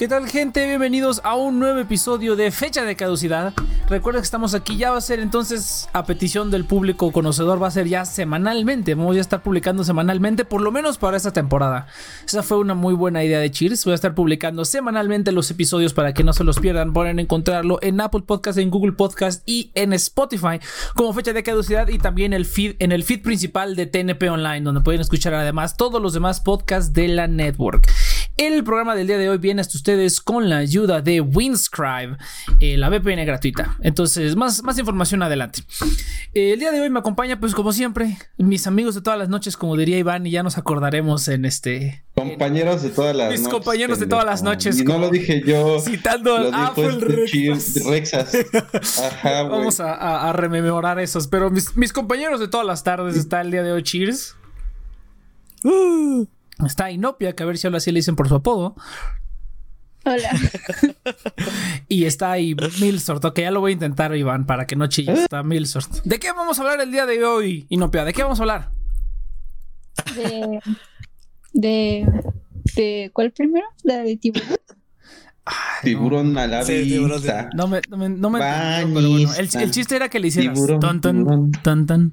¿Qué tal gente? Bienvenidos a un nuevo episodio de Fecha de Caducidad. Recuerda que estamos aquí, ya va a ser entonces a petición del público conocedor, va a ser ya semanalmente. Vamos a estar publicando semanalmente, por lo menos para esta temporada. Esa fue una muy buena idea de Cheers. Voy a estar publicando semanalmente los episodios para que no se los pierdan. Pueden encontrarlo en Apple Podcast, en Google Podcast y en Spotify como Fecha de Caducidad y también el feed, en el feed principal de TNP Online, donde pueden escuchar además todos los demás podcasts de la network. El programa del día de hoy viene hasta ustedes con la ayuda de Winscribe, eh, la VPN gratuita. Entonces, más, más información adelante. Eh, el día de hoy me acompaña, pues como siempre, mis amigos de todas las noches, como diría Iván, y ya nos acordaremos en este... Compañeros de todas las mis noches. Mis compañeros de todas las noches. Y no lo dije yo. Citando al Apple este Rexas. Ajá, Vamos a, rememorar esos. Pero mis, mis, compañeros de todas las tardes está el día de hoy. Cheers. Uh. Está Inopia, que a ver si ahora así le dicen por su apodo. Hola. y está ahí Milsort, que ya lo voy a intentar, Iván, para que no chilles. Está Milsort. ¿De qué vamos a hablar el día de hoy, Inopia? ¿De qué vamos a hablar? De. De. de ¿Cuál primero? La de tiburón. tiburón a la vista. No me, no me, no me pero bueno, el, el, chiste era que le hicieras tiburón, tan, tan, tan, tan,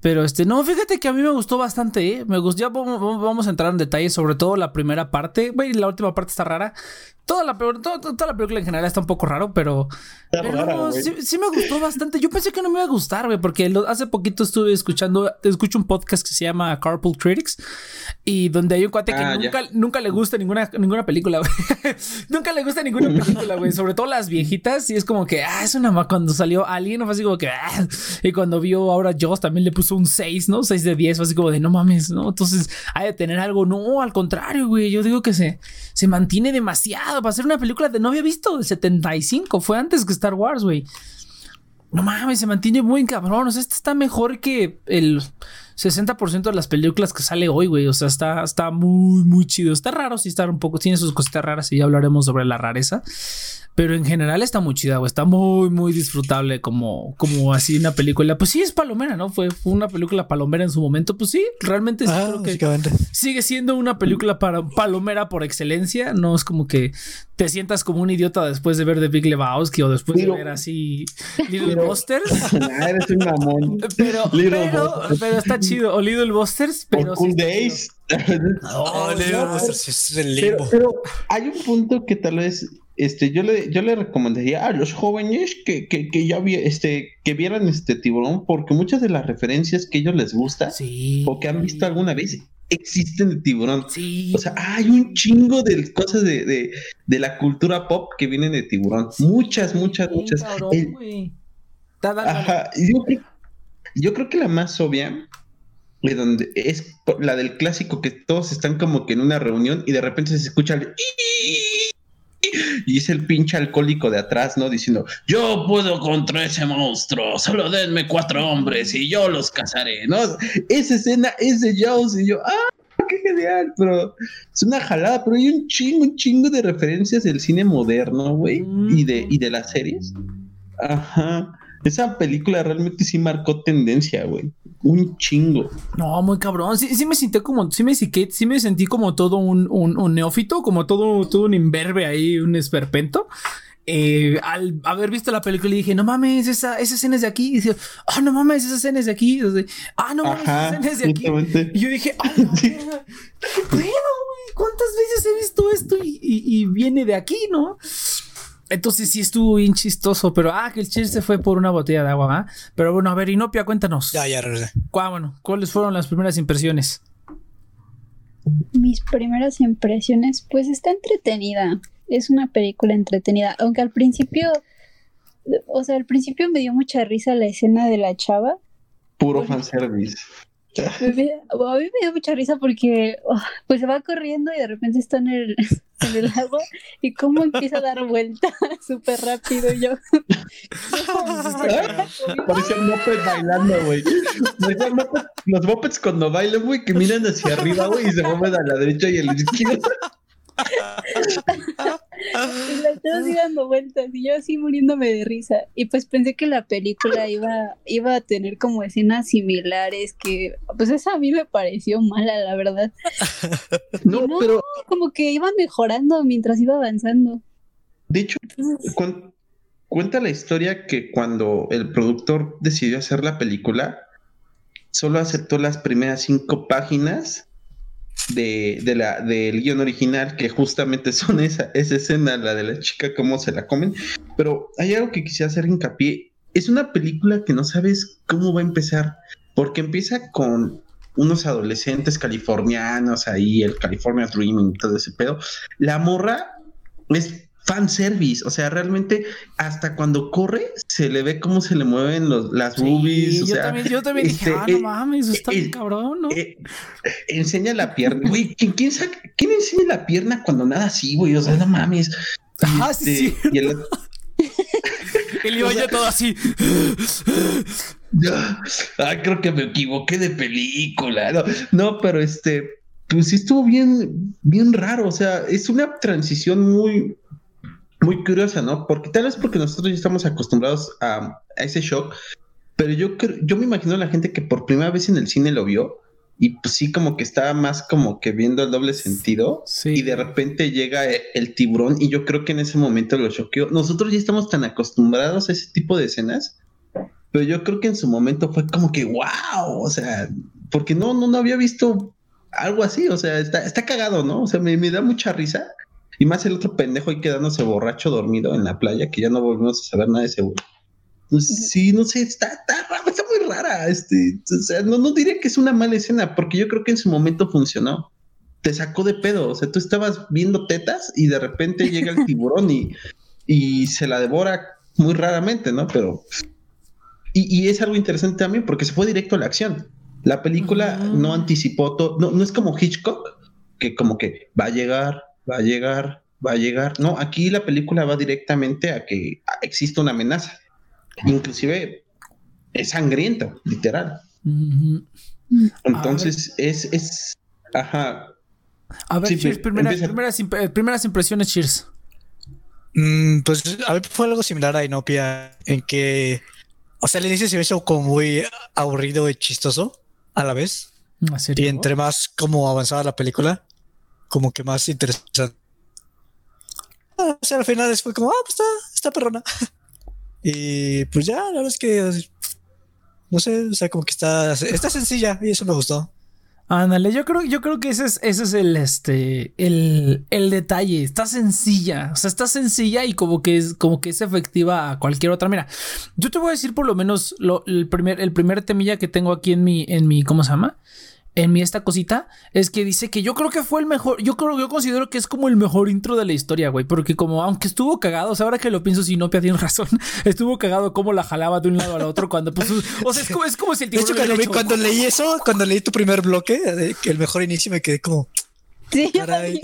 Pero este, no, fíjate que a mí me gustó bastante, ¿eh? Me gustó, ya vamos, vamos a entrar en detalle, sobre todo la primera parte. Güey, la última parte está rara. Toda la, toda, toda la película en general está un poco raro, pero, pero sí, me gustó bastante. Yo pensé que no me iba a gustar, güey, porque hace poquito estuve escuchando, escucho un podcast que se llama Carpool Critics y donde hay un cuate que ah, nunca, nunca le gusta ninguna, ninguna película, güey. nunca le gusta ninguna película, güey, sobre todo las viejitas. Y es como que, ah, es una más cuando salió Alien, fue así como que, ah, y cuando vio ahora Joss también le puso un 6, ¿no? 6 de 10, fue así como de no mames, ¿no? Entonces hay de tener algo, no, al contrario, güey. Yo digo que se, se mantiene demasiado para hacer una película de no había visto del 75. Fue antes que Star Wars, güey. No mames, se mantiene muy cabrón. O sea, este está mejor que el 60% de las películas que sale hoy, güey. O sea, está, está muy, muy chido. Está raro, sí, está un poco. Tiene sus cositas raras y ya hablaremos sobre la rareza. Pero en general está muy chida, güey. Está muy, muy disfrutable como, como así una película. Pues sí, es palomera, ¿no? Fue, una película palomera en su momento. Pues sí, realmente sí, ah, creo que sigue siendo una película para palomera por excelencia. No es como que te sientas como un idiota después de ver The Big Lebowski o después de ver así Little Busters. Ah, eres un mamón. Pero, pero, pero, está chido. O Little Busters, pero. Cool Days. No, Little Busters es el limbo. pero hay un punto que tal vez este, yo le, yo le recomendaría a los jóvenes que, que, que ya vi, este, que vieran este tiburón, porque muchas de las referencias que ellos les gusta o que han visto alguna vez existen de tiburón. O sea, hay un chingo de cosas de, de, de, la cultura pop que vienen de tiburón. Muchas, muchas, muchas. Ajá, yo, creo, yo creo que la más obvia de donde es la del clásico que todos están como que en una reunión y de repente se escucha el y es el pinche alcohólico de atrás, ¿no? Diciendo, yo puedo contra ese monstruo, solo denme cuatro hombres y yo los cazaré, ¿no? Esa escena es de Jaws y yo, ¡ah! ¡Qué genial! Pero es una jalada, pero hay un chingo, un chingo de referencias del cine moderno, güey, y de, y de las series. Ajá. Esa película realmente sí marcó tendencia, güey. Un chingo. No, muy cabrón. Sí, sí me sentí como, sí me, sí me sentí como todo un, un, neófito, como todo, todo un imberbe ahí, un esperpento. Eh, al haber visto la película dije, no mames, esa, esa escena es de aquí. Y dice, ah, no mames, esa escena es de aquí. ah, no mames, esa escena es de aquí. Y yo dije, ah, ¿qué pedo, güey? ¿Cuántas veces he visto esto y, y, y viene de aquí, no? Entonces sí estuvo bien chistoso, pero ah, que el chiste se fue por una botella de agua, ¿va? Pero bueno, a ver, Inopia, cuéntanos. Ya, ya regresé. bueno, ¿cuáles fueron las primeras impresiones? Mis primeras impresiones, pues está entretenida. Es una película entretenida, aunque al principio, o sea, al principio me dio mucha risa la escena de la chava. Puro fanservice. A mí me dio mucha risa porque oh, pues se va corriendo y de repente está en el, en el agua y cómo empieza a dar vueltas súper rápido yo. Parece un moped bailando, güey. Los mopeds cuando bailan, güey, que miran hacia arriba, güey, y se mueven a la derecha y a la izquierda. Y la estaba así dando vueltas y yo así muriéndome de risa. Y pues pensé que la película iba, iba a tener como escenas similares que, pues esa a mí me pareció mala, la verdad. No, No. pero Como que iba mejorando mientras iba avanzando. de hecho, cuen- cuenta la historia que cuando el productor decidió hacer la película, solo aceptó las primeras cinco páginas de, de la, del guion original, que justamente son esa, esa escena, la de la chica, cómo se la comen. Pero hay algo que quisiera hacer hincapié. Es una película que no sabes cómo va a empezar, porque empieza con unos adolescentes californianos ahí, el California Dreaming, todo ese pedo. La morra es fanservice, o sea, realmente hasta cuando corre se le ve cómo se le mueven los, las boobies. Sí, o yo, sea, también, yo también dije, este, ah, no eh, mames, está eh, bien cabrón, ¿no? eh, enseña la pierna, güey. ¿quién, quién, saca- quién enseña la pierna cuando nada así, güey? O sea, no mames. Ah, Este, sí. y el- El iba o sea- ya todo así. Ah, creo que me equivoqué de película. No, no, pero este, pues sí estuvo bien, bien raro. O sea, es una transición muy, muy curiosa, ¿no? Porque tal vez porque nosotros ya estamos acostumbrados a, a ese shock, pero yo yo me imagino a la gente que por primera vez en el cine lo vio y pues sí como que estaba más como que viendo el doble sentido Sí. y de repente llega el tiburón y yo creo que en ese momento lo choqueó. Nosotros ya estamos tan acostumbrados a ese tipo de escenas, pero yo creo que en su momento fue como que wow, o sea, porque no, no, no había visto algo así, o sea, está, está cagado, ¿no? O sea, me, me da mucha risa. Y más el otro pendejo ahí quedándose borracho dormido en la playa, que ya no volvimos a saber nada de ese güey. Pues, sí, no sé, está, está, está muy rara. Este, o sea, no, no diría que es una mala escena, porque yo creo que en su momento funcionó. Te sacó de pedo, o sea, tú estabas viendo tetas y de repente llega el tiburón y, y se la devora muy raramente, ¿no? Pero. Y, y es algo interesante también porque se fue directo a la acción. La película no anticipó todo, no, no es como Hitchcock, que como que va a llegar, va a llegar, va a llegar. No, aquí la película va directamente a que existe una amenaza. Inclusive es sangriento, literal. Entonces es, es, ajá, A ver, Sí, Cheers, primeras, imp- eh, primeras impresiones, Cheers. Mm, pues a mí fue algo similar a Inopia en que, o sea, al inicio se me hizo como muy aburrido y chistoso a la vez. Y entre más como avanzaba la película, como que más interesante. Ah, O sea, al final fue como, ah, pues está, está perrona. y pues ya, la verdad es que, no sé, o sea, como que está, está sencilla y eso me gustó. Ándale, yo creo, yo creo que ese es, ese es el, este, el, el detalle. Está sencilla. O sea, está sencilla y como que es, como que es efectiva a cualquier otra. Mira, yo te voy a decir por lo menos lo, el primer, el primer temilla que tengo aquí en mi, en mi, ¿cómo se llama? En mi esta cosita es que dice que yo creo que fue el mejor. Yo creo, yo considero que es como el mejor intro de la historia, güey. Porque como, aunque estuvo cagado, o sea, ahora que lo pienso, si no tiene razón, estuvo cagado como la jalaba de un lado al otro cuando, pues, o sea, es como, es como si el De tiburón vi- hecho- cuando leí eso, cuando leí tu primer bloque, de que el mejor inicio, me quedé como, Sí, caray,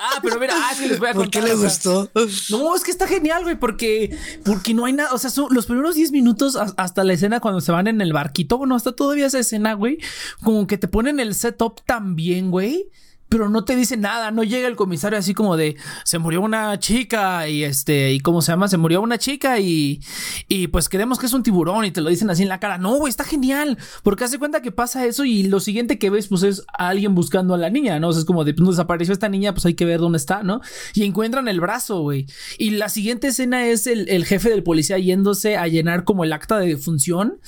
Ah, pero mira, ah, que les voy a ¿por contar. qué le o sea, gustó? No, es que está genial, güey, porque, porque no hay nada. O sea, son los primeros 10 minutos as- hasta la escena cuando se van en el barquito. Bueno, hasta todavía esa escena, güey. Como que te ponen el setup tan bien, güey. Pero no te dice nada, no llega el comisario así como de se murió una chica y este, y cómo se llama, se murió una chica y, y pues creemos que es un tiburón y te lo dicen así en la cara. No, güey, está genial, porque hace cuenta que pasa eso y lo siguiente que ves, pues es a alguien buscando a la niña, ¿no? O sea, es como de, pues desapareció esta niña, pues hay que ver dónde está, ¿no? Y encuentran el brazo, güey. Y la siguiente escena es el, el jefe del policía yéndose a llenar como el acta de defunción.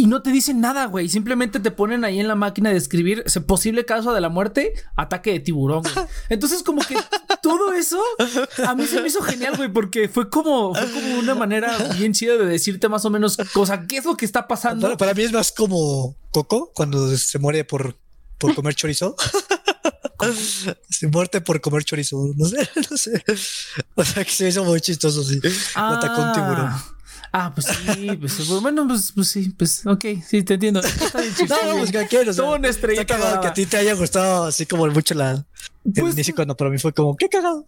Y no te dicen nada, güey. Simplemente te ponen ahí en la máquina de escribir ese posible caso de la muerte, ataque de tiburón. güey. Entonces, como que todo eso a mí se me hizo genial, güey, porque fue como, fue como una manera bien chida de decirte más o menos, cosa, qué es lo que está pasando. Para, para mí es más como Coco cuando se muere por, por comer chorizo. se muerte por comer chorizo. No sé, no sé. O sea que se hizo muy chistoso, sí. Atacó un tiburón. Ah, pues sí, pues bueno, pues, pues sí, pues ok, sí, te entiendo. Está bien No, chistoso, no, pues que o sea, una estrella Está cagado que a ti te haya gustado así como mucho la, Pues- inicio cuando para mí fue como, qué cagado.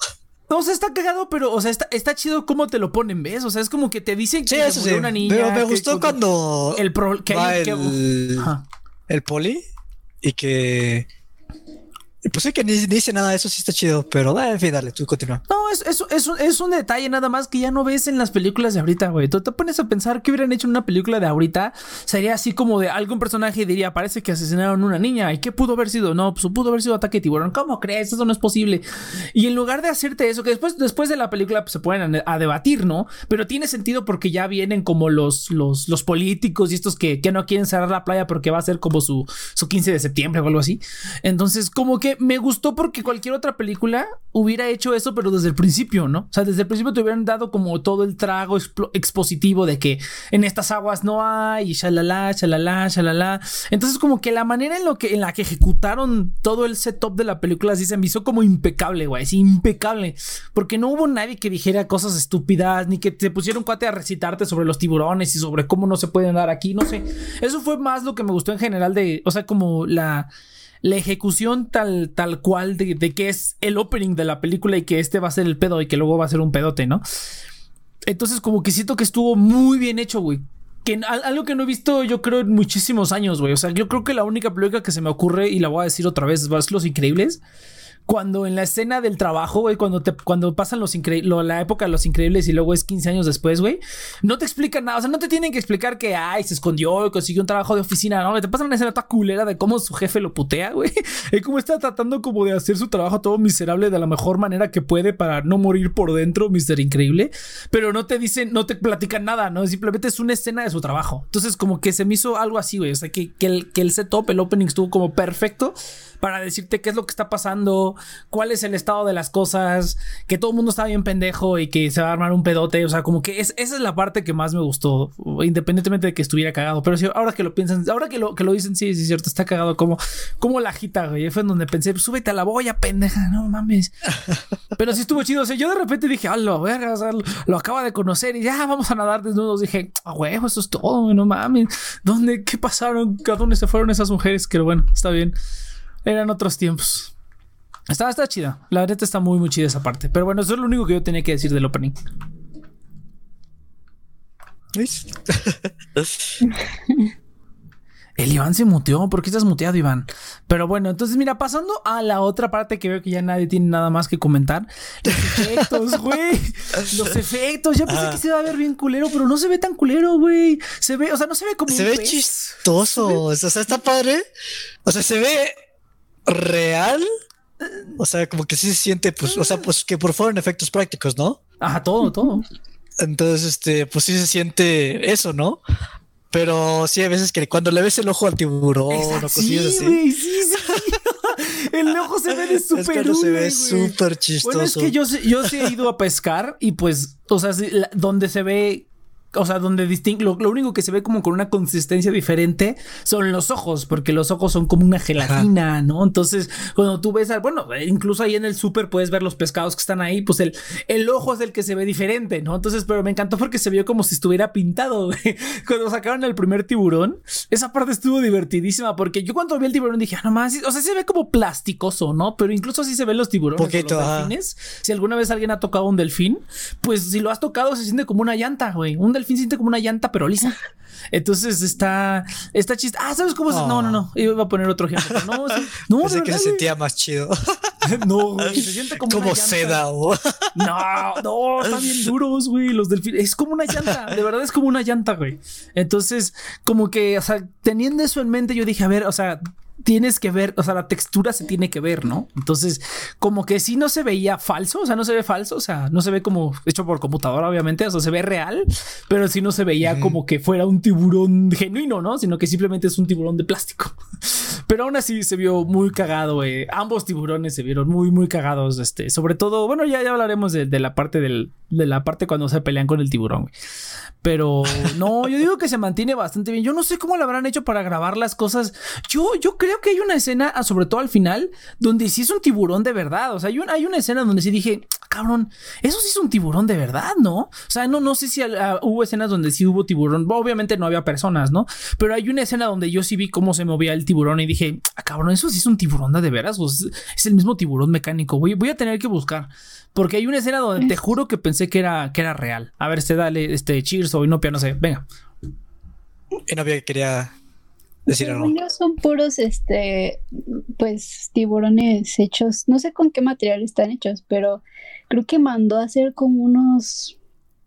No, o sea, está cagado, pero, o sea, está, está chido cómo te lo ponen, ¿ves? O sea, es como que te dicen que Sí, eso sí. una niña. Pero me que- gustó que- cuando el pro, que hay que- el, Ajá. el poli y que Pues sí que ni, dice nada, eso sí está chido, pero en fin, dale, tú continúa. No, es, es, es, un, es un detalle nada más que ya no ves en las películas de ahorita, güey. Tú te pones a pensar que hubieran hecho en una película de ahorita, sería así como de algún personaje diría, parece que asesinaron a una niña, ¿y qué pudo haber sido? No, pues pudo haber sido ataque de tiburón. ¿Cómo crees? Eso no es posible. Y en lugar de hacerte eso, que después, después de la película pues, se pueden a, debatir, ¿no? Pero tiene sentido porque ya vienen como los, los, los políticos y estos que, que no quieren cerrar la playa porque va a ser como su, su 15 de septiembre o algo así. Entonces, como que me gustó porque cualquier otra película hubiera hecho eso, pero desde el principio, ¿no? O sea, desde el principio te hubieran dado como todo el trago expositivo de que en estas aguas no hay, y shalala, shalala, shalala. Entonces, como que la manera en, lo que, en la que ejecutaron todo el setup de la película así se me hizo como impecable, güey, sí, impecable. Porque no hubo nadie que dijera cosas estúpidas, ni que te pusieron cuate a recitarte sobre los tiburones y sobre cómo no se pueden dar aquí, no sé. Eso fue más lo que me gustó en general de, o sea, como la la ejecución tal, tal cual de, que es el opening de la película y que este va a ser el pedo y que luego va a ser un pedote, ¿no? Entonces como que siento que estuvo muy bien hecho, güey. Que algo que no he visto yo creo en muchísimos años, güey. O sea, yo creo que la única película que se me ocurre, y la voy a decir otra vez, es Los Increíbles cuando en la escena del trabajo, güey, cuando te cuando pasan los la época de los increíbles y luego es 15 años después, güey, no te explican nada, o sea, no te tienen que explicar que ay, se escondió y consiguió un trabajo de oficina, no, te pasan una escena toda culera de cómo su jefe lo putea, güey, y cómo está tratando como de hacer su trabajo todo miserable de la mejor manera que puede para no morir por dentro, Mister Increíble, pero no te dicen, no te platican nada, no, simplemente es una escena de su trabajo. Entonces, como que se me hizo algo así, güey, o sea, que, que el, que el setup, el opening estuvo como perfecto para decirte qué es lo que está pasando, cuál es el estado de las cosas, que todo el mundo está bien pendejo y que se va a armar un pedote. O sea, como que es, esa es la parte que más me gustó, independientemente de que estuviera cagado. Pero sí, ahora que lo piensan, ahora que lo, que lo dicen, sí, sí, es cierto, está cagado como, como la agita, güey. Fue en donde pensé, pues, súbete a la boya, pendeja, no mames. Pero sí estuvo chido. O sea, yo de repente dije, ah, lo, lo acaba de conocer y ya vamos a nadar desnudos. Dije, ah, huevo, eso es todo, no mames. ¿Dónde, qué pasaron? ¿A dónde se fueron esas mujeres? Que bueno, está bien. Eran otros tiempos. Estaba, está chida. La neta está muy, muy chida esa parte. Pero bueno, eso es lo único que yo tenía que decir del opening. El Iván se muteó. ¿Por qué estás muteado, Iván? Pero bueno, entonces mira, pasando a la otra parte que veo que ya nadie tiene nada más que comentar. Los efectos, güey. Los efectos. Ya pensé que se iba a ver bien culero, pero no se ve tan culero, güey. Se ve, o sea, no se ve como. Se ve chistoso. O sea, está padre. O sea, se ve real. O sea, como que sí se siente, pues, o sea, pues que por fueron efectos prácticos, ¿no? Ajá, todo, todo. Entonces, este, pues sí se siente eso, ¿no? Pero sí hay veces que cuando le ves el ojo al tiburón o cosillas así. sí, sí. el ojo se ve de súper es se ve súper chistoso. Bueno, es que yo, yo sí he ido a pescar y pues, o sea, donde se ve o sea, donde distingue, lo, único que se ve como con una consistencia diferente son los ojos, porque los ojos son como una gelatina, ¿no? Entonces, cuando tú ves, al, bueno, incluso ahí en el súper puedes ver los pescados que están ahí, pues el, el ojo es el que se ve diferente, ¿no? Entonces, pero me encantó porque se vio como si estuviera pintado, Cuando sacaron el primer tiburón, esa parte estuvo divertidísima, porque yo cuando vi el tiburón dije, ah, no más, o sea, se ve como plasticoso, ¿no? Pero incluso así se ven los tiburones. Poquito, los delfines. Si alguna vez alguien ha tocado un delfín, pues si lo has tocado se siente como una llanta, güey. Un delfín siente como una llanta, pero lisa. Entonces está, está chiste. Ah, ¿sabes cómo se? No, no, no. Iba a poner otro ejemplo. No, no, Pensé que se sentía más chido. no, güey. Se siente como, como seda. O... no, no, están bien duros, güey. Los delfines. Es como una llanta. De verdad es como una llanta, güey. Entonces, como que, o sea, teniendo eso en mente, yo dije, a ver, o sea, tienes que ver, o sea, la textura se tiene que ver, ¿no? Entonces, como que sí no se veía falso, o sea, no se ve falso, o sea, no se ve como hecho por computadora, obviamente, o sea, se ve real, pero sí no se veía como que fuera un tiburón genuino, ¿no? Sino que simplemente es un tiburón de plástico. Pero aún así se vio muy cagado, eh. Ambos tiburones se vieron muy, muy cagados, este, sobre todo, bueno, ya, ya hablaremos de, la parte del, de la parte cuando se pelean con el tiburón, Pero no, yo digo que se mantiene bastante bien. Yo no sé cómo lo habrán hecho para grabar las cosas. Yo, yo creo que hay una escena, ah, sobre todo al final, donde sí es un tiburón de verdad. O sea, hay, hay una escena donde sí dije, cabrón, eso sí es un tiburón de verdad, ¿no? O sea, no, no sé si ah, hubo escenas donde sí hubo tiburón. Obviamente no había personas, ¿no? Pero hay una escena donde yo sí vi cómo se movía el tiburón y dije, ah, cabrón, eso sí es un tiburón de veras. O es, el mismo tiburón mecánico. Voy, voy a tener que buscar. Porque hay una escena donde te juro que pensé que era, que era real. A ver, este dale, este Cheers o Inopia, no sé. Venga. Inopia quería decir algo. Son puros, este, pues, tiburones hechos. No sé con qué material están hechos, pero creo que mandó a hacer como unos,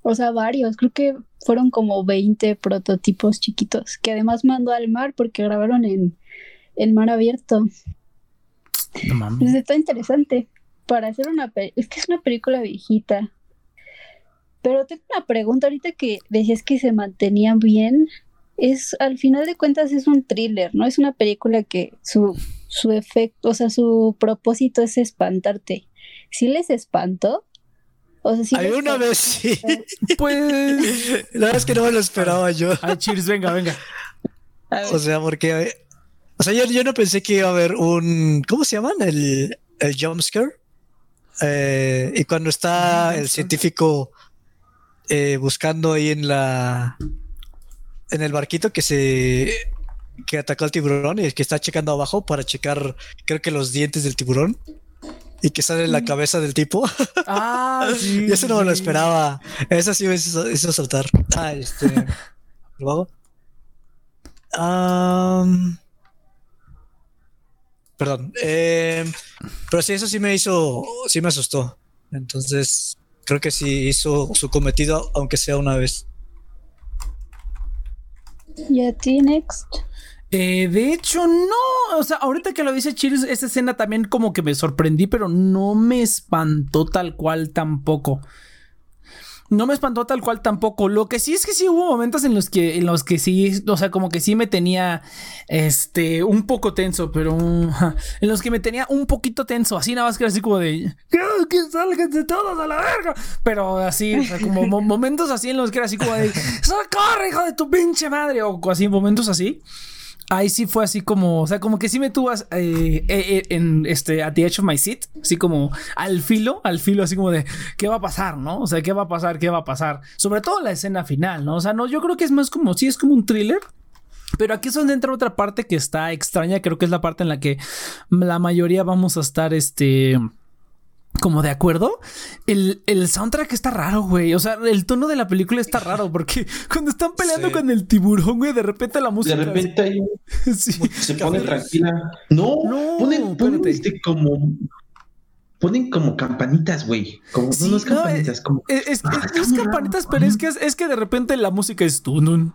o sea, varios. Creo que fueron como 20 prototipos chiquitos, que además mandó al mar porque grabaron en el mar abierto. No mames. Pues está interesante. Para hacer una pe- es que es una película viejita. Pero tengo una pregunta ahorita que decías que se mantenía bien. Es, al final de cuentas, es un thriller, ¿no? Es una película que su, su efecto, o sea, su propósito es espantarte. ¿Sí les espantó? O sea, sí Alguna vez sí. Pues. La verdad es que no me lo esperaba yo. Ay, cheers, venga, venga. O sea, porque. O sea, yo, yo no pensé que iba a haber un. ¿Cómo se llaman? El, el jumpscare. Eh, y cuando está el científico eh, buscando ahí en la. En el barquito que se. que atacó al tiburón y que está checando abajo para checar, creo que los dientes del tiburón. Y que sale la cabeza del tipo. Ah, sí. Y eso no me lo esperaba. Eso sí me hizo, hizo saltar. Ah, este. ¿Lo hago? Am, perdón. em, pero sí, eso sí me hizo. Sí me asustó. Entonces, creo que sí hizo su cometido, aunque sea una vez. ¿Y a ti, Next? Eh, de hecho, no. O sea, ahorita que lo dice Cheers, esa escena también como que me sorprendí, pero no me espantó tal cual tampoco. No me espantó tal cual tampoco. Lo que sí es que sí hubo momentos en los que, en los que sí, o sea, como que sí me tenía, este, un poco tenso, pero en los que me tenía un poquito tenso, así nada más que era así como de, "Quiero que de todos a la verga. Pero así, o sea, como mo- momentos así en los que era así como de, socorre, hijo de tu pinche madre, o así, momentos así. Ahí sí fue así como, o sea, como que sí me tuvo eh, eh, eh, en este, at the edge of my seat, así como al filo, al filo, así como de, ¿qué va a pasar, no? O sea, ¿qué va a pasar? ¿Qué va a pasar? Sobre todo la escena final, ¿no? O sea, no, yo creo que es más como, sí, es como un thriller. Pero aquí es donde entra otra parte que está extraña, creo que es la parte en la que la mayoría vamos a estar, este, como de acuerdo. El, el soundtrack está raro, güey. O sea, el tono de la película está raro porque cuando están peleando Sí. con el tiburón, güey, de repente la De música... repente hay un- Sí. se pone tranquila. No, No, ponen, este como ponen como campanitas, güey. Como Sí, no, es no, campanitas, como Es, es, Ah, es- está es campanitas, pero es que, es, que de repente la música es tunun,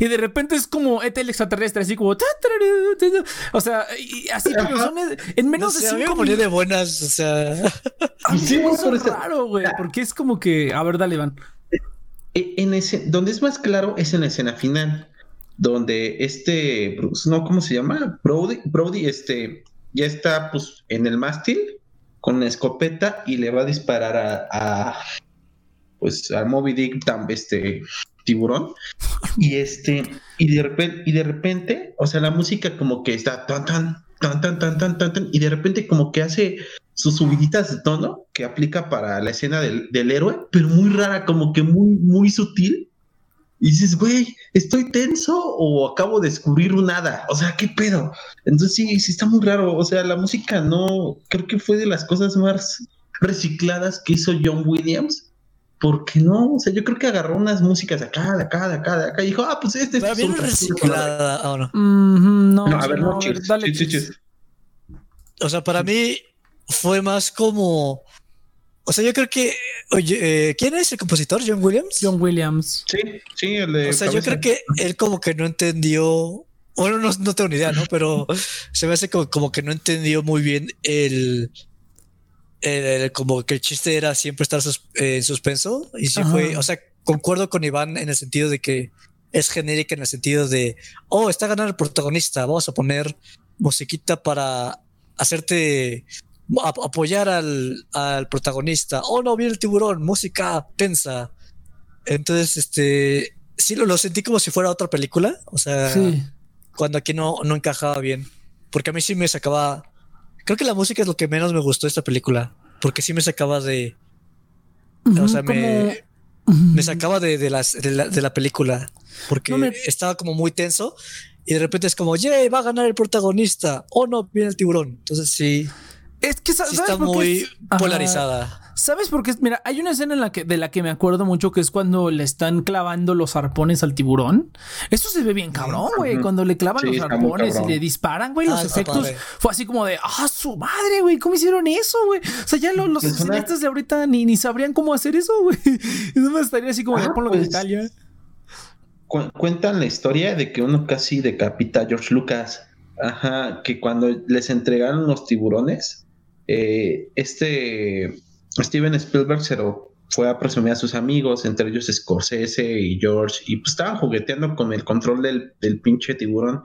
y de repente es como Etel extraterrestre, así como o sea, así son en No menos sé, de cinco ponía de minutos. buenas. O sea, Sí, güey, porque es como que, a ver, dale, Iván. En ese, donde es más claro es en la escena final, donde este no, ¿cómo se llama? Brody, Brody, este, ya está pues en el mástil con la escopeta y le va a disparar a, pues al Moby Dick, tam- este tiburón y este y de repente y de repente, o sea, la música como que está tan tan tan tan tan tan tan, tan, y de repente como que hace sus subiditas de tono que aplica para la escena del, del héroe, pero muy rara, como que muy, muy sutil. Y dices, güey, ¿estoy tenso o acabo de descubrir un hada? O sea, ¿qué pedo? Entonces sí, sí está muy raro. O sea, la música no, creo que fue de las cosas más recicladas que hizo John Williams. Porque no, o sea, yo creo que agarró unas músicas de acá, de acá, de acá, de acá, y dijo, ah, pues este es no es reciclada. ah, no. Mhm, no, No, a ver, no, dale, chis. O sea, para mí fue más como. O sea, yo creo que. Oye, eh, ¿quién es el compositor? ¿John Williams? John Williams. Sí, sí, el de o sea, yo creo que él como que no entendió. Bueno, no, no tengo ni idea, ¿no? Pero se me hace como, como que no entendió muy bien el, el- el- Como que el chiste era siempre estar sus- eh, en suspenso. Y sí Ajá. fue. O sea, concuerdo con Iván en el sentido de que es genérica en el sentido de. Oh, está ganando el protagonista. Vamos a poner musiquita para hacerte. ap- apoyar al, al protagonista. Oh, no, viene el tiburón. Música tensa. Entonces, este. Sí, lo, lo sentí como si fuera otra película. O sea, Sí. cuando aquí no, no encajaba bien. Porque a mí sí me sacaba. Creo que la música es lo que menos me gustó de esta película. Porque sí me sacaba de. O sea, me, sacaba de, de las, de, la, de la película. Porque No me- estaba como muy tenso. Y de repente es como, ¡yay! Va a ganar el protagonista. Oh no, viene el tiburón. Entonces sí, Es que sí ¿sabes está muy es- polarizada. ¿Sabes por qué? Mira, hay una escena en la que, de la que me acuerdo mucho que es cuando le están clavando los arpones al tiburón. Eso se ve bien cabrón, güey. Cuando le clavan los arpones y le disparan, güey, los ah, efectos. Fue así como de, ah, su madre, güey, ¿cómo hicieron eso, güey? O sea, ya los, los de ahorita ni, ni sabrían cómo hacer eso, güey. No me estaría así como de ponlo de Italia. cuentan la historia de que uno casi decapita a George Lucas. Ajá, que cuando les entregaron los tiburones, eh, este Steven Spielberg se lo fue a presumir a sus amigos, entre ellos Scorsese y George, y pues estaban jugueteando con el control del, del pinche tiburón.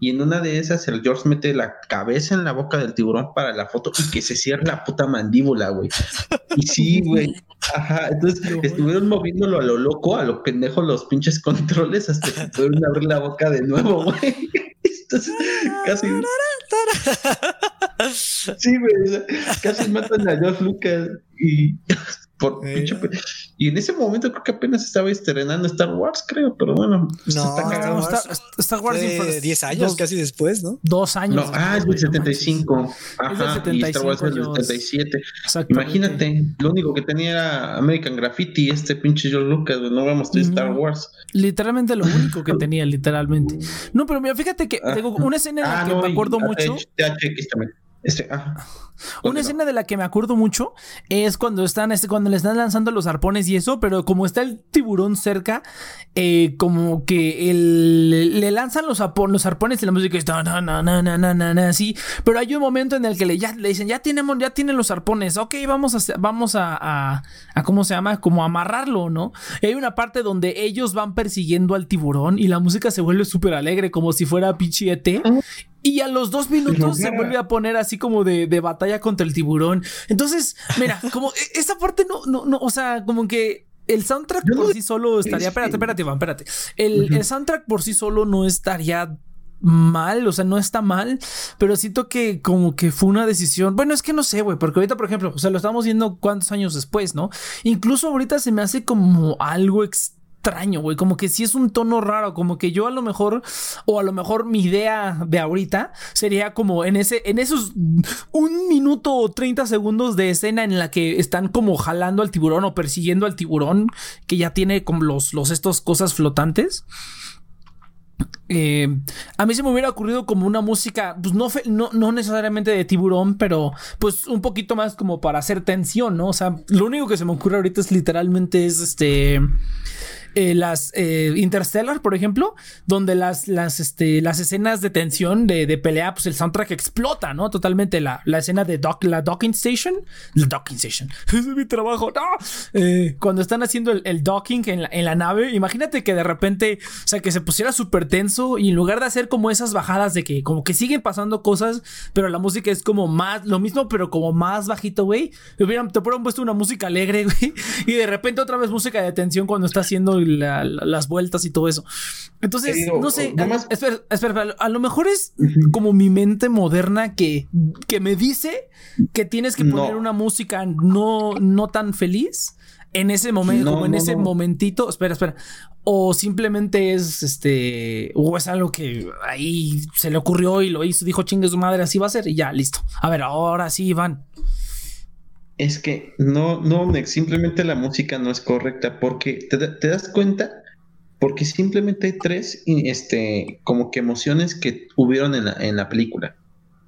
Y en una de esas, el George mete la cabeza en la boca del tiburón para la foto y que se cierre la puta mandíbula, güey. Y sí, güey. Ajá, entonces estuvieron moviéndolo a lo loco, a lo pendejo los pinches controles hasta que pudieron abrir la boca de nuevo, güey. Entonces, casi. Sí, güey. Casi matan a George Lucas y por y en ese momento creo que apenas estaba estrenando Star Wars, creo, pero bueno. Pues no, Star, Wars, fue 10 años casi después, ¿no? Dos años. No, ah, es del 75. Ajá, y Star Wars es del 77. Imagínate, lo único que tenía era American Graffiti, este pinche George Lucas, no vamos a Star Wars. Literalmente lo único que tenía, literalmente. No, pero mira, fíjate que tengo una escena en la ah, que me acuerdo mucho. Este, Una escena de la que me acuerdo mucho es cuando están, este, cuando le están lanzando los arpones y eso, pero como está el tiburón cerca, eh, como que le lanzan los, los arpones y la música está na, na, na, así, pero hay un momento en el que le, ya, le dicen, ya tenemos, ya tienen los arpones, ok, vamos a, vamos a, a, ¿cómo se llama? Como amarrarlo, ¿no? Y hay una parte donde ellos van persiguiendo al tiburón y la música se vuelve súper alegre, como si fuera Pichiete, y a los dos minutos se vuelve a poner así como de, batalla contra el tiburón. Entonces, mira, como e, esa parte no, no, no, o sea, como que el soundtrack por sí solo estaría. Espérate, espérate, Iván, espérate. El, el, soundtrack por sí solo no estaría mal, o sea, no está mal, pero siento que como que fue una decisión. Bueno, es que no sé, güey, porque ahorita, por ejemplo, o sea, lo estamos viendo cuántos años después, ¿no? Incluso ahorita se me hace como algo extraño extraño, güey. Como que sí es un tono raro. Como que yo a lo mejor, o a lo mejor mi idea de ahorita sería como en ese, en esos un minuto o 30 segundos de escena en la que están como jalando al tiburón o persiguiendo al tiburón que ya tiene como los, los estos cosas flotantes. Eh, a mí se me hubiera ocurrido como una música, pues no, no, no, necesariamente de tiburón, pero pues un poquito más como para hacer tensión, ¿no? O sea, lo único que se me ocurre ahorita es literalmente es este eh, las eh, Interstellar, por ejemplo, donde las, las, este, las escenas de tensión, de, de, pelea, pues el soundtrack explota, ¿no? Totalmente la, la escena de dock, la docking station. La docking station. es mi trabajo. No. Eh, cuando están haciendo el, docking en la, en la, nave, imagínate que de repente, o sea, que se pusiera súper tenso y en lugar de hacer como esas bajadas de que como que siguen pasando cosas, pero la música es como más, lo mismo, pero como más bajito, güey. Te hubieran, puesto una música alegre, güey. Y de repente otra vez música de tensión cuando está haciendo las vueltas y todo eso. Entonces, no sé, espera, espera, a lo mejor es como mi mente moderna que, que me dice que tienes que poner una música no, no tan feliz en ese momento, como en ese momentito. Espera, espera. O simplemente es este. O es algo que ahí se le ocurrió y lo hizo, dijo chingue su madre, así va a ser y ya, listo. A ver, ahora sí, Iván es que no, no, simplemente la música no es correcta porque te, das cuenta, porque simplemente hay tres, este, como que emociones que hubieron en la, en la película.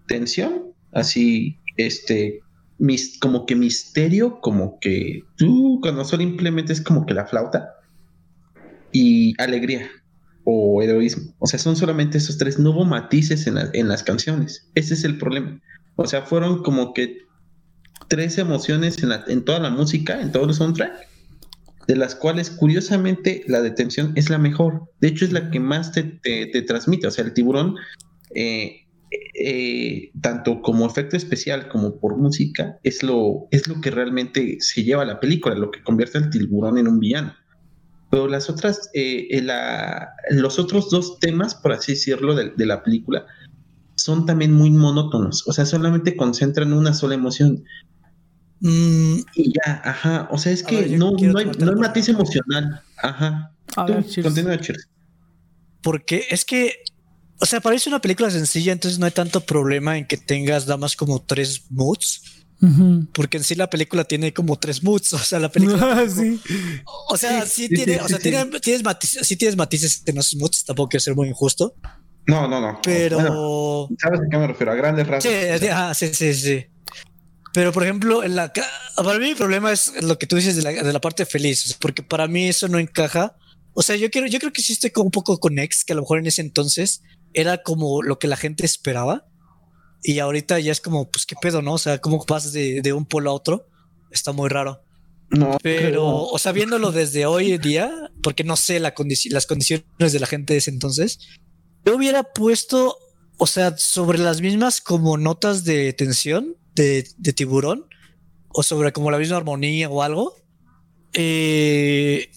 Tensión, así, este, mis, como que misterio, como que tú, cuando simplemente es como que la flauta, y alegría o heroísmo. O sea, son solamente esos tres, no hubo matices en, en las canciones. Ese es el problema. O sea, fueron como que tres emociones en, toda la música, en todo el soundtrack, de las cuales curiosamente la detención es la mejor. De hecho, es la que más te, transmite. O sea, el tiburón, eh, eh, tanto como efecto especial como por música, es lo, es lo que realmente se lleva a la película, lo que convierte al tiburón en un villano. Pero las otras, eh, los otros dos temas, por así decirlo, de, de la película, son también muy monótonos. O sea, solamente concentran una sola emoción. Mm, y ya, ajá. O sea, es que no, no, hay, no hay matiz emocional. Ajá. continúa, Porque es que, o sea, parece una película sencilla, entonces no hay tanto problema en que tengas nada más como tres moods. Porque en sí la película tiene como tres moods. O sea, la película. sí. O sea, sí, sí, tiene, sí, o sea, sí, tiene- tienes matices, sí tienes matices en esos moods. Tampoco quiero ser muy injusto. No, no, no. Pero. Bueno, ¿Sabes a qué me refiero? A grandes rasgos. Sí, ah, sí, sí, sí. Pero por ejemplo, en la para mí el problema es lo que tú dices de la, de la parte feliz, porque para mí eso no encaja. O sea, yo quiero, yo creo que sí estoy como un poco con X, que a lo mejor en ese entonces era como lo que la gente esperaba. Y ahorita ya es como, pues qué pedo, ¿no? O sea, cómo pasas de, de un polo a otro. Está muy raro. No, Pero, o sea, viéndolo desde hoy en día, porque no sé la condici- las condiciones de la gente de ese entonces, yo hubiera puesto, o sea, sobre las mismas como notas de tensión de, de tiburón, o sobre como la misma armonía o algo, eh,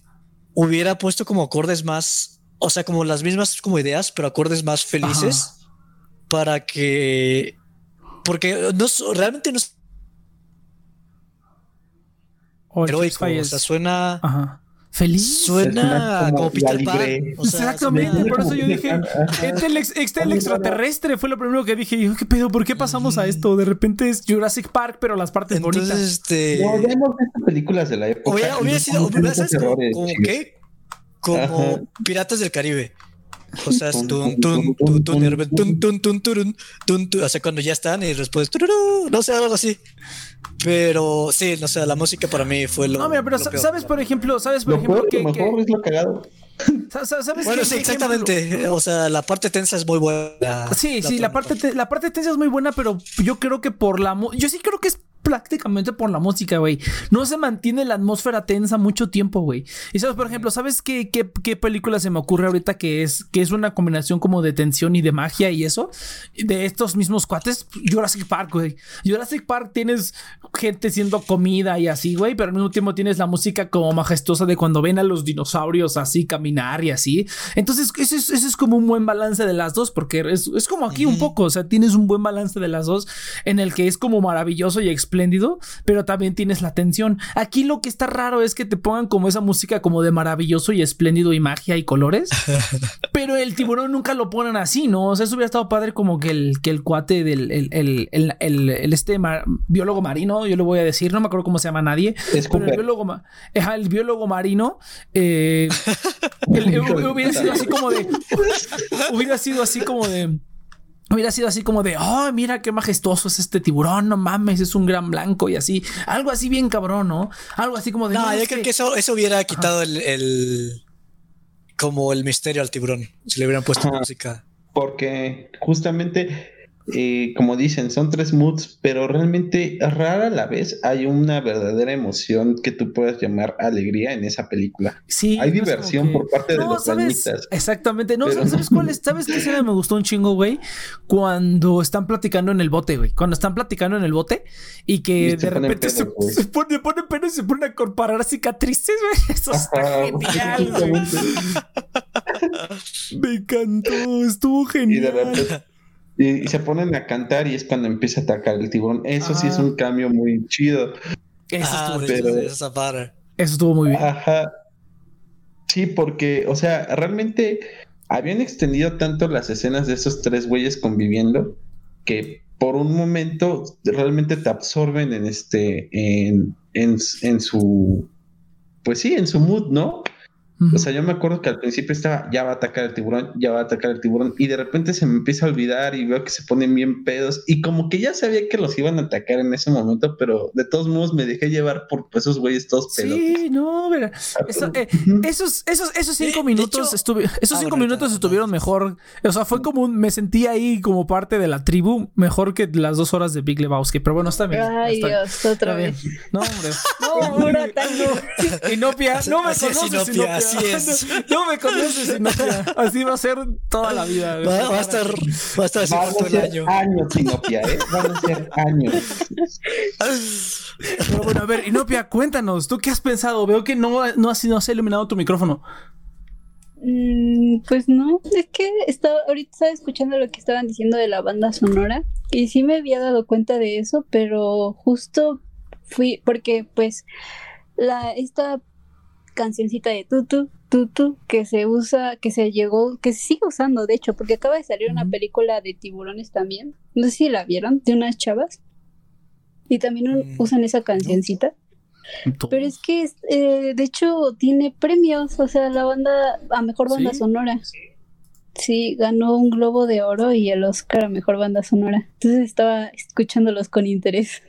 hubiera puesto como acordes más, o sea, como las mismas como ideas, pero acordes más felices para que, porque no, realmente no es heroico, o sea, suena... Ajá. Feliz. Suena como como Peter la Pan. libre. o sea, Exactamente, por eso yo dije, este el, ex- este el extraterrestre fue lo primero que dije. Y yo, ¿qué pedo? ¿Por qué pasamos a esto? De repente es Jurassic Park, pero las partes Entonces, bonitas. este. No, ya hemos visto películas de la época. hubiera, sido, ¿sabes? Como, qué? Como Ajá. Piratas del Caribe. O sea, es Tun, tun, tun, tun, tun, tun, tun, tun, tun, tun. Pero sí, no sé, la música para mí fue lo. No, mira, pero lo sa- peor. ¿sabes, por ejemplo? ¿Sabes, por Lo ejemplo, peor, que, lo mejor que- es lo cagado. sa- sa- ¿sabes Bueno, qué- sí, ejemplo? exactamente. O sea, la parte tensa es muy buena. Sí, sí, la parte, te- la parte tensa es muy buena, pero yo creo que por la... Yo sí creo que es prácticamente por la música, güey. No se mantiene la atmósfera tensa mucho tiempo, güey. Y sabes, por ejemplo, ¿sabes qué, qué, qué película se me ocurre ahorita que es, que es una combinación como de tensión y de magia y eso? De estos mismos cuates, Jurassic Park, güey. Jurassic Park tienes gente siendo comida y así, güey, pero al mismo tiempo tienes la música como majestuosa de cuando ven a los dinosaurios así caminar y así. Entonces, ese es, ese es como un buen balance de las dos, porque es, es como aquí un poco, o sea, tienes un buen balance de las dos en el que es como maravilloso y espléndido, pero también tienes la tensión. Aquí lo que está raro es que te pongan como esa música como de maravilloso y espléndido y magia y colores, pero el tiburón nunca lo ponen así, ¿no? O sea, eso hubiera estado padre como que el, que el cuate del el, el, el, el- el este mar- biólogo marino, yo le voy a decir, no me acuerdo cómo se llama nadie, Es pero el biólogo, el biólogo marino eh, hubiera sido así como de hubiera sido así como de Hubiera sido así como de, oh, mira qué majestuoso es este tiburón, no mames, es un gran blanco y así. Algo así bien cabrón, ¿no? Algo así como de. No, "No, yo es creo que eso, eso hubiera quitado el, el- como el misterio al tiburón. Si le hubieran puesto Ajá. música. Porque justamente, eh, como dicen, son tres moods, pero realmente rara a la vez hay una verdadera emoción que tú puedas llamar alegría en esa película. Sí, Hay no diversión que- por parte de No, los ¿sabes? Exactamente. No, Pero- ¿sabes cuál es? ¿Sabes qué escena me gustó un chingo, güey? Cuando están platicando en el bote, güey. Cuando están platicando en el bote y que Y de repente se, se pone, ponen y se ponen a comparar cicatrices, güey. Eso está Ajá, genial, güey. Me encantó, estuvo Y de genial. repente. Y, y se ponen a cantar y es cuando empieza a atacar el tiburón. Eso sí es Ah. un cambio muy chido. Eso Ah, estuvo, pero- para. eso estuvo muy bien. Ajá. Sí, porque, o sea, realmente habían extendido tanto las escenas de esos tres güeyes conviviendo que por un momento realmente te absorben en este, en, en, en su, pues sí, en su mood, ¿no? O sea, yo me acuerdo que al principio estaba, ya va a atacar el tiburón, ya va a atacar el tiburón, y de repente se me empieza a olvidar y veo que se ponen bien pedos, y como que ya sabía que los iban a atacar en ese momento, pero de todos modos me dejé llevar por pues, esos güeyes todos pedos. Sí, no, mira. Eso, eh, esos, esos, esos cinco minutos hecho- estuvi- esos Ah, cinco minutos estuvieron mejor. O sea, fue como un, me sentí ahí como parte de la tribu, mejor que las dos horas de Big Lebowski. Pero bueno, está bien. Ay, está Dios, otra está bien. vez. No, hombre. Ahora tanto. Inopia, no me conoces, Inopia, Inopia. Así es. No me conoces, Inopia. Así va a ser toda la vida. Va, va a estar, va a estar así Van por todo a el ser año. años, Sinopia, ¿eh? Van a ser años. Pero bueno, a ver, Inopia, cuéntanos, ¿tú qué has pensado? Veo que no, no, has, no has iluminado tu micrófono. Mm, pues no, es que estaba, ahorita estaba escuchando lo que estaban diciendo de la banda sonora y sí me había dado cuenta de eso, pero justo fui, porque pues la, esta cancioncita de tutu, tutu, que se usa, que se llegó, que se sigue usando, de hecho, porque acaba de salir una película de tiburones también, no sé si la vieron, de unas chavas. Y también un- Mm. usan esa cancioncita. Pero es que, eh, de hecho, tiene premios, o sea, la banda a mejor banda ¿Sí? sonora. Sí, ganó un Globo de Oro y el Oscar a mejor banda sonora. Entonces estaba escuchándolos con interés.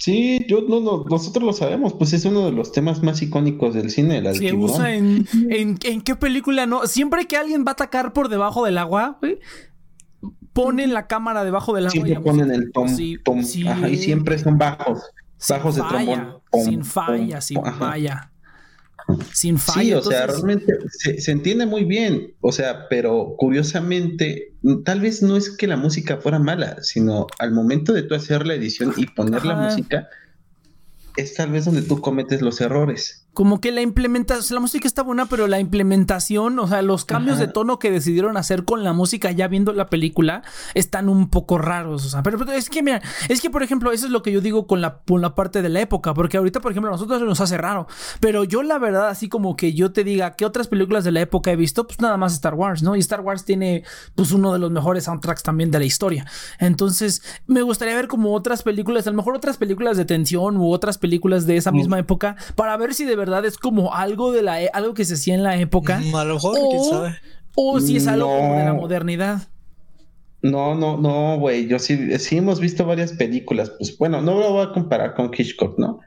Sí, yo no, no, nosotros lo sabemos, pues es uno de los temas más icónicos del cine, la del Se usa en, en, en qué película no. Siempre que alguien va a atacar por debajo del agua, güey, ponen la cámara debajo del agua. Siempre ponen el tom, Sí, tom, sí. ajá, y siempre son bajos, Sin bajos de trombón. Pom, sin pom, falla, sin falla. Sin falla. Sí, o sea, realmente se, se entiende muy bien, o sea, pero curiosamente, mm, tal vez no es que la música fuera mala, sino al momento de tú hacer la edición y poner la música, es tal vez donde tú cometes los errores. Como que la implementación, la música está buena, pero la implementación, o sea, los cambios Ajá. de tono que decidieron hacer con la música ya viendo la película están un poco raros, o sea, pero, pero es que mira, es que por ejemplo, eso es lo que yo digo con la, con la parte de la época, porque ahorita, por ejemplo, a nosotros nos hace raro, pero yo la verdad, así como que yo te diga qué otras películas de la época he visto, pues nada más Star Wars, ¿no? Y Star Wars tiene pues uno de los mejores soundtracks también de la historia. Entonces, me gustaría ver como otras películas, a lo mejor otras películas de tensión u otras películas de esa Mm. misma época para ver si de verdad es como algo de la e- algo que se hacía en la época Mm, A lo mejor, O- quién sabe. o si es algo como de la modernidad. No, no, no, güey, yo sí, sí hemos visto varias películas, pues bueno, no lo voy a comparar con Hitchcock, ¿no?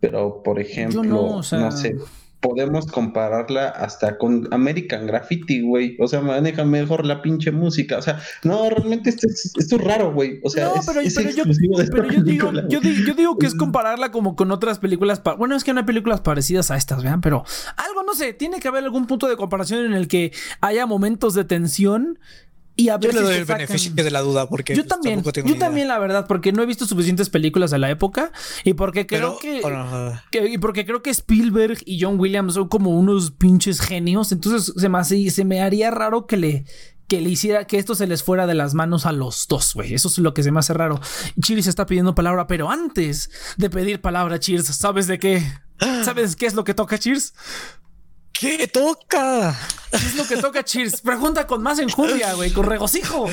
Pero, por ejemplo, no, no, o sea- sé, podemos compararla hasta con American Graffiti, güey, o sea, maneja mejor la pinche música, o sea, no, realmente esto es, esto es raro, güey, o sea, no, es, pero, es pero yo, de esta pero yo digo, yo, güey. di- yo digo que es compararla como con otras películas. bueno, es que no hay películas parecidas a estas, vean, pero algo, no sé, tiene que haber algún punto de comparación en el que haya momentos de tensión y a Yo ver le si doy se el sacan- beneficio de la duda porque Yo también, yo idea. también la verdad, porque no he visto suficientes películas de la época y porque creo Pero, que, y porque creo que Spielberg y John Williams son como unos pinches genios, entonces se me hace- se me haría raro que le que le hiciera que esto se les fuera de las manos a los dos, güey. Eso es lo que se me hace raro. Cheers está pidiendo palabra, pero antes de pedir palabra, Cheers, ¿sabes de qué? ¿Sabes qué es lo que toca, Cheers? ¿Qué toca? ¿Qué es lo que toca, Cheers? Pregunta con más enjundia, güey, con regocijo.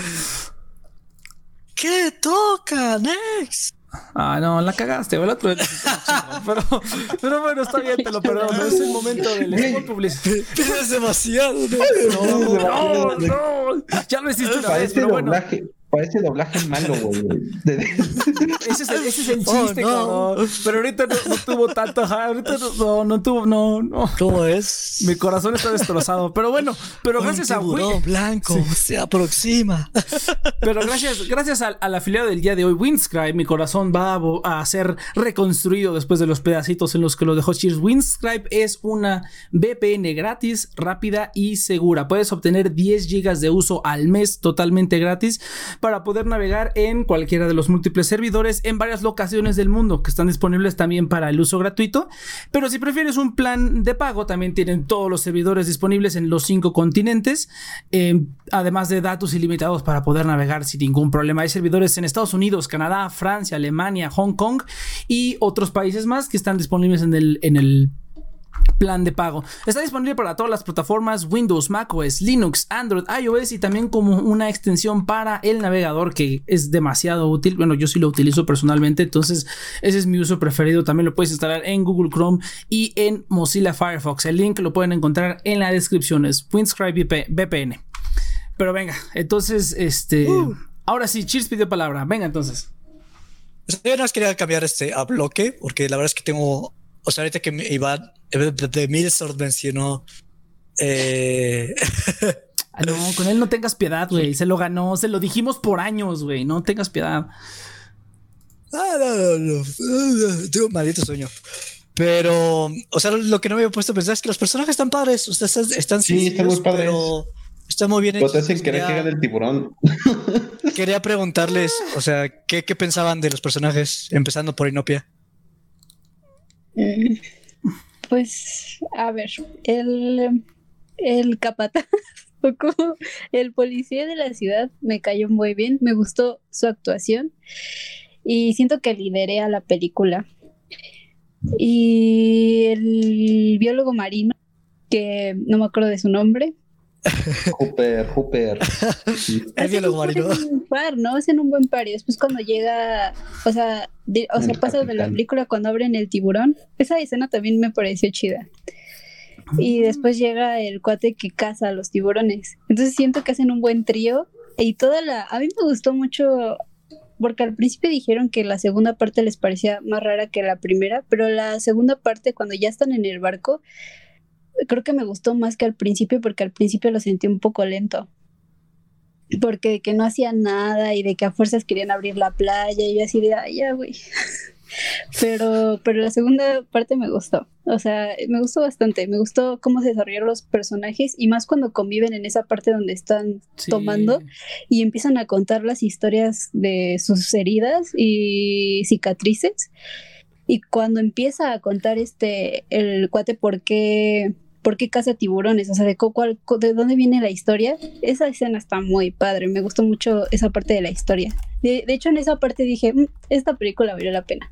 ¿Qué toca? Next. Ah, no, la cagaste, güey. el otro Pero, pero bueno, está bien, te lo perdono. Es el momento del spot publicitario. Es demasiado. Next. No, no, no. Ya lo hiciste una vez, pero bueno. Parece doblaje malo, güey. Ese es el, ese es el Oh, chiste, no. cabrón. Pero ahorita no, no tuvo tanto, ahorita no, no, no tuvo, no, no. ¿Cómo es? Mi corazón está destrozado. Pero bueno, pero Un gracias a Win- blanco se aproxima. Pero gracias, gracias al, al afiliado del día de hoy, Windscribe, mi corazón va a, ser reconstruido después de los pedacitos en los que lo dejó Cheers. Windscribe es una VPN gratis, rápida y segura. Puedes obtener 10 gigas de uso al mes totalmente gratis para poder navegar en cualquiera de los múltiples servidores en varias locaciones del mundo que están disponibles también para el uso gratuito. Pero si prefieres un plan de pago, también tienen todos los servidores disponibles en los cinco continentes, eh, además de datos ilimitados para poder navegar sin ningún problema. Hay servidores en Estados Unidos, Canadá, Francia, Alemania, Hong Kong y otros países más que están disponibles en el plan de pago. Está disponible para todas las plataformas Windows, macOS, Linux, Android, iOS y también como una extensión para el navegador que es demasiado útil. Bueno, yo sí lo utilizo personalmente, entonces ese es mi uso preferido. También lo puedes instalar en Google Chrome y en Mozilla Firefox. El link lo pueden encontrar en la descripción. Es Windscribe VP VPN. Pero venga, entonces, este... Ahora sí, Cheers pidió palabra. Venga, entonces. Yo nada más quería cambiar este a bloque, porque la verdad es que tengo. O sea, ahorita que me- Iván eh, de, Milsord mencionó. Eh, Ah, no, con él no tengas piedad, güey. Se lo ganó, se lo dijimos por años, güey. No tengas piedad. ah, no, no, no, no, tengo un maldito sueño. Pero, o sea, lo que no me había puesto a pensar es que los personajes están padres. O sea, están, están Sí, están muy padres. Pero están muy bien Pero hechos. te hacen querer que el tiburón. Quería preguntarles, o sea, ¿qué, qué pensaban de los personajes, empezando por Inopia? Pues, a ver, el, el capataz, o como el policía de la ciudad, me cayó muy bien, me gustó su actuación y siento que lideré a la película. Y el biólogo marino, que no me acuerdo de su nombre, Hooper, Hooper. El biólogo marino. Hacen un par, ¿no? Hacen un buen par. Y después cuando llega, o sea, de- o sea, pasa de la película cuando abren el tiburón. Esa escena también me pareció chida. Y después llega el cuate que caza a los tiburones. Entonces siento que hacen un buen trío. Y toda la. A mí me gustó mucho. Porque al principio dijeron que la segunda parte les parecía más rara que la primera. Pero la segunda parte, cuando ya están en el barco, creo que me gustó más que al principio. Porque al principio lo sentí un poco lento. Porque de que no hacían nada y de que a fuerzas querían abrir la playa. Y yo así de, ay, ya, güey. Pero, pero la segunda parte me gustó. O sea, me gustó bastante. Me gustó cómo se desarrollaron los personajes y más cuando conviven en esa parte donde están Sí. tomando y empiezan a contar las historias de sus heridas y cicatrices. Y cuando empieza a contar este el cuate por qué por qué caza tiburones, o sea, de, cu- cuál- cu- de dónde viene la historia, esa escena está muy padre, me gustó mucho esa parte de la historia. De, de hecho, en esa parte dije, "Mm, esta película valió la pena.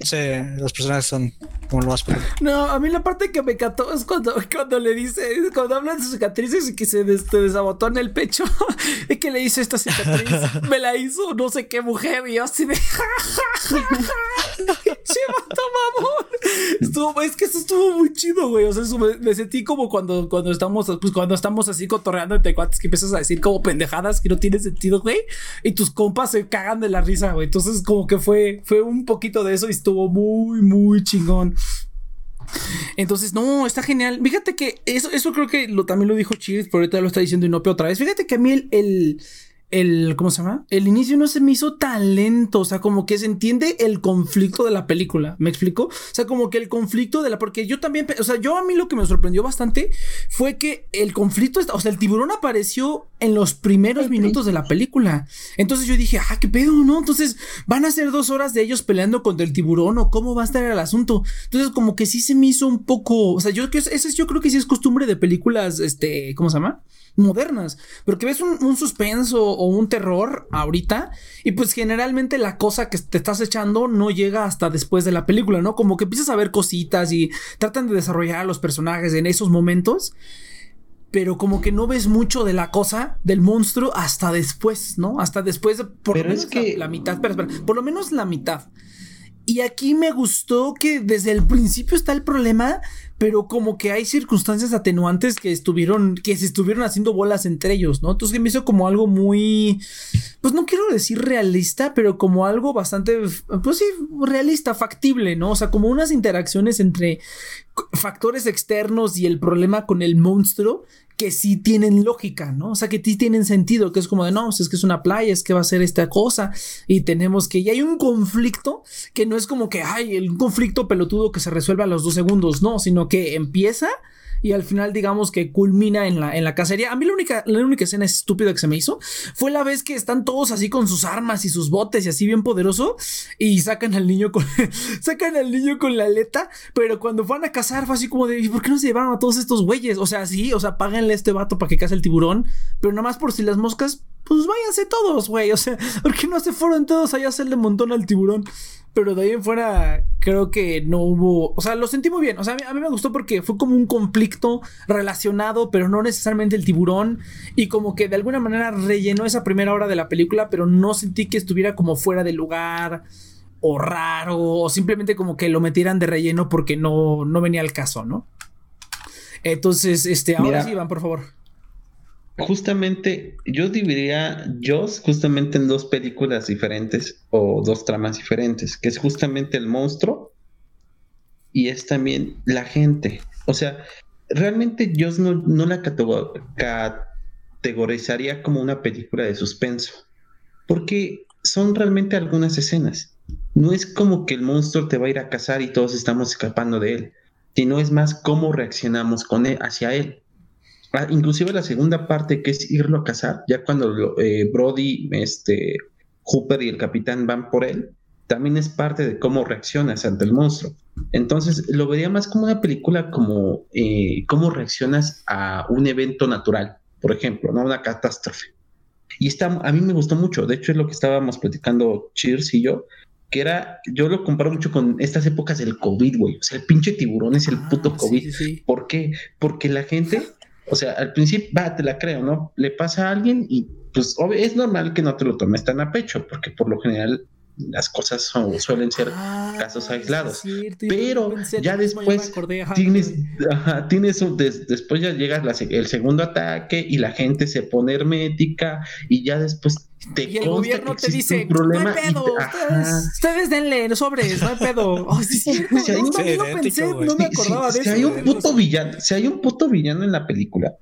Sí, los personajes son No, a mí la parte que me encantó es cuando, cuando le dice, cuando hablan de sus cicatrices y que se des, el pecho y que le dice esta cicatriz, me la hizo no sé qué mujer y yo así de ja, vato, mamón. Estuvo, es que eso estuvo muy chido, güey. O sea, eso me, sentí como cuando, cuando estamos, pues cuando estamos así cotorreando entre cuates que empiezas a decir como pendejadas que no tienen sentido, güey. Y tus compas se cagan de la risa, güey. Entonces, como que fue, fue un poquito de eso y estuvo muy, muy chingón. Entonces, no, está genial. Fíjate que eso, eso creo que lo, también lo dijo Chile, pero ahorita lo está diciendo Inopia otra vez. Fíjate que a mí el, el- ¿cómo se llama? El inicio no se me hizo tan lento, o sea, como que se entiende el conflicto de la película, ¿me explico? O sea, como que el conflicto de la, porque yo también, o sea, yo a mí lo que me sorprendió bastante fue que el conflicto, o sea, el tiburón apareció en los primeros minutos de la película. Entonces yo dije, ah, qué pedo, ¿no? Entonces van a ser dos horas de ellos peleando contra el tiburón o cómo va a estar el asunto. Entonces como que sí se me hizo un poco, o sea, yo ese es, yo creo que sí es costumbre de películas, este, ¿cómo se llama? Modernas, porque ves un, un suspenso o un terror ahorita y pues generalmente la cosa que te estás echando no llega hasta después de la película, ¿no? Como que empiezas a ver cositas y tratan de desarrollar a los personajes en esos momentos, pero como que no ves mucho de la cosa, del monstruo, hasta después, ¿no? Hasta después de por Pero lo menos la- que- la, mitad, espera, por lo menos la mitad. Y aquí me gustó que desde el principio está el problema, pero como que hay circunstancias atenuantes que estuvieron, que se estuvieron haciendo bolas entre ellos, ¿no? Entonces me hizo como algo muy, pues no quiero decir realista, pero como algo bastante, pues sí, realista, factible, ¿no? O sea, como unas interacciones entre factores externos y el problema con el monstruo que sí tienen lógica, ¿no? O sea, que sí tienen sentido, que es como de, no, pues es que es una playa, es que va a ser esta cosa y tenemos que, y hay un conflicto que no es como que, hay un conflicto pelotudo que se resuelve a los dos segundos, no, sino que empieza y al final digamos que culmina en la, en la cacería. A mí la única, la única escena estúpida que se me hizo fue la vez que están todos así con sus armas y sus botes y así bien poderoso y sacan al niño con, sacan al niño con la aleta, pero cuando van a cazar fue así como de, ¿y por qué no se llevaron a todos estos güeyes? O sea, sí, o sea, páganle a este vato para que case el tiburón, pero nada más por si las moscas, pues váyanse todos, güey, o sea, ¿por qué no se fueron todos allá a hacerle montón al tiburón? Pero de ahí en fuera creo que no hubo, o sea, lo sentí muy bien, o sea, a mí, a mí me gustó porque fue como un conflicto relacionado, pero no necesariamente el tiburón, y como que de alguna manera rellenó esa primera hora de la película, pero no sentí que estuviera como fuera de lugar o raro, o simplemente como que lo metieran de relleno porque no, no venía al caso, ¿no? Entonces, este, ahora Mira. sí, Iván, por favor. Justamente, yo dividiría Jaws justamente en dos películas diferentes o dos tramas diferentes, que es justamente el monstruo y es también la gente. O sea, realmente Jaws no, no la catego- categorizaría como una película de suspenso, porque son realmente algunas escenas. No es como que el monstruo te va a ir a cazar y todos estamos escapando de él, sino es más cómo reaccionamos con él, hacia él. Ah, inclusive la segunda parte que es irlo a cazar, ya cuando lo- eh, Brody, este, Hooper y el capitán van por él, también es parte de cómo reaccionas ante el monstruo. Entonces lo vería más como una película como eh, cómo reaccionas a un evento natural, por ejemplo, ¿no? Una catástrofe. Y está, a mí me gustó mucho, de hecho es lo que estábamos platicando Cheers y yo, que era, yo lo comparo mucho con estas épocas del COVID, güey. O sea, el pinche tiburón es el puto Ah, COVID. sí, sí. ¿Por qué? Porque la gente O sea, al principio, va, te la creo, ¿no? Le pasa a alguien y pues es normal que no te lo tomes tan a pecho, porque por lo general las cosas son, suelen ser ah, casos aislados. pero ya después tienes, tienes después ya llega el segundo ataque y la gente se pone hermética y ya después te y el gobierno te dice, no hay pedo, ustedes, denle sobres, no hay pedo. si hay un, si, hay un puto villano, si hay un puto villano en la película,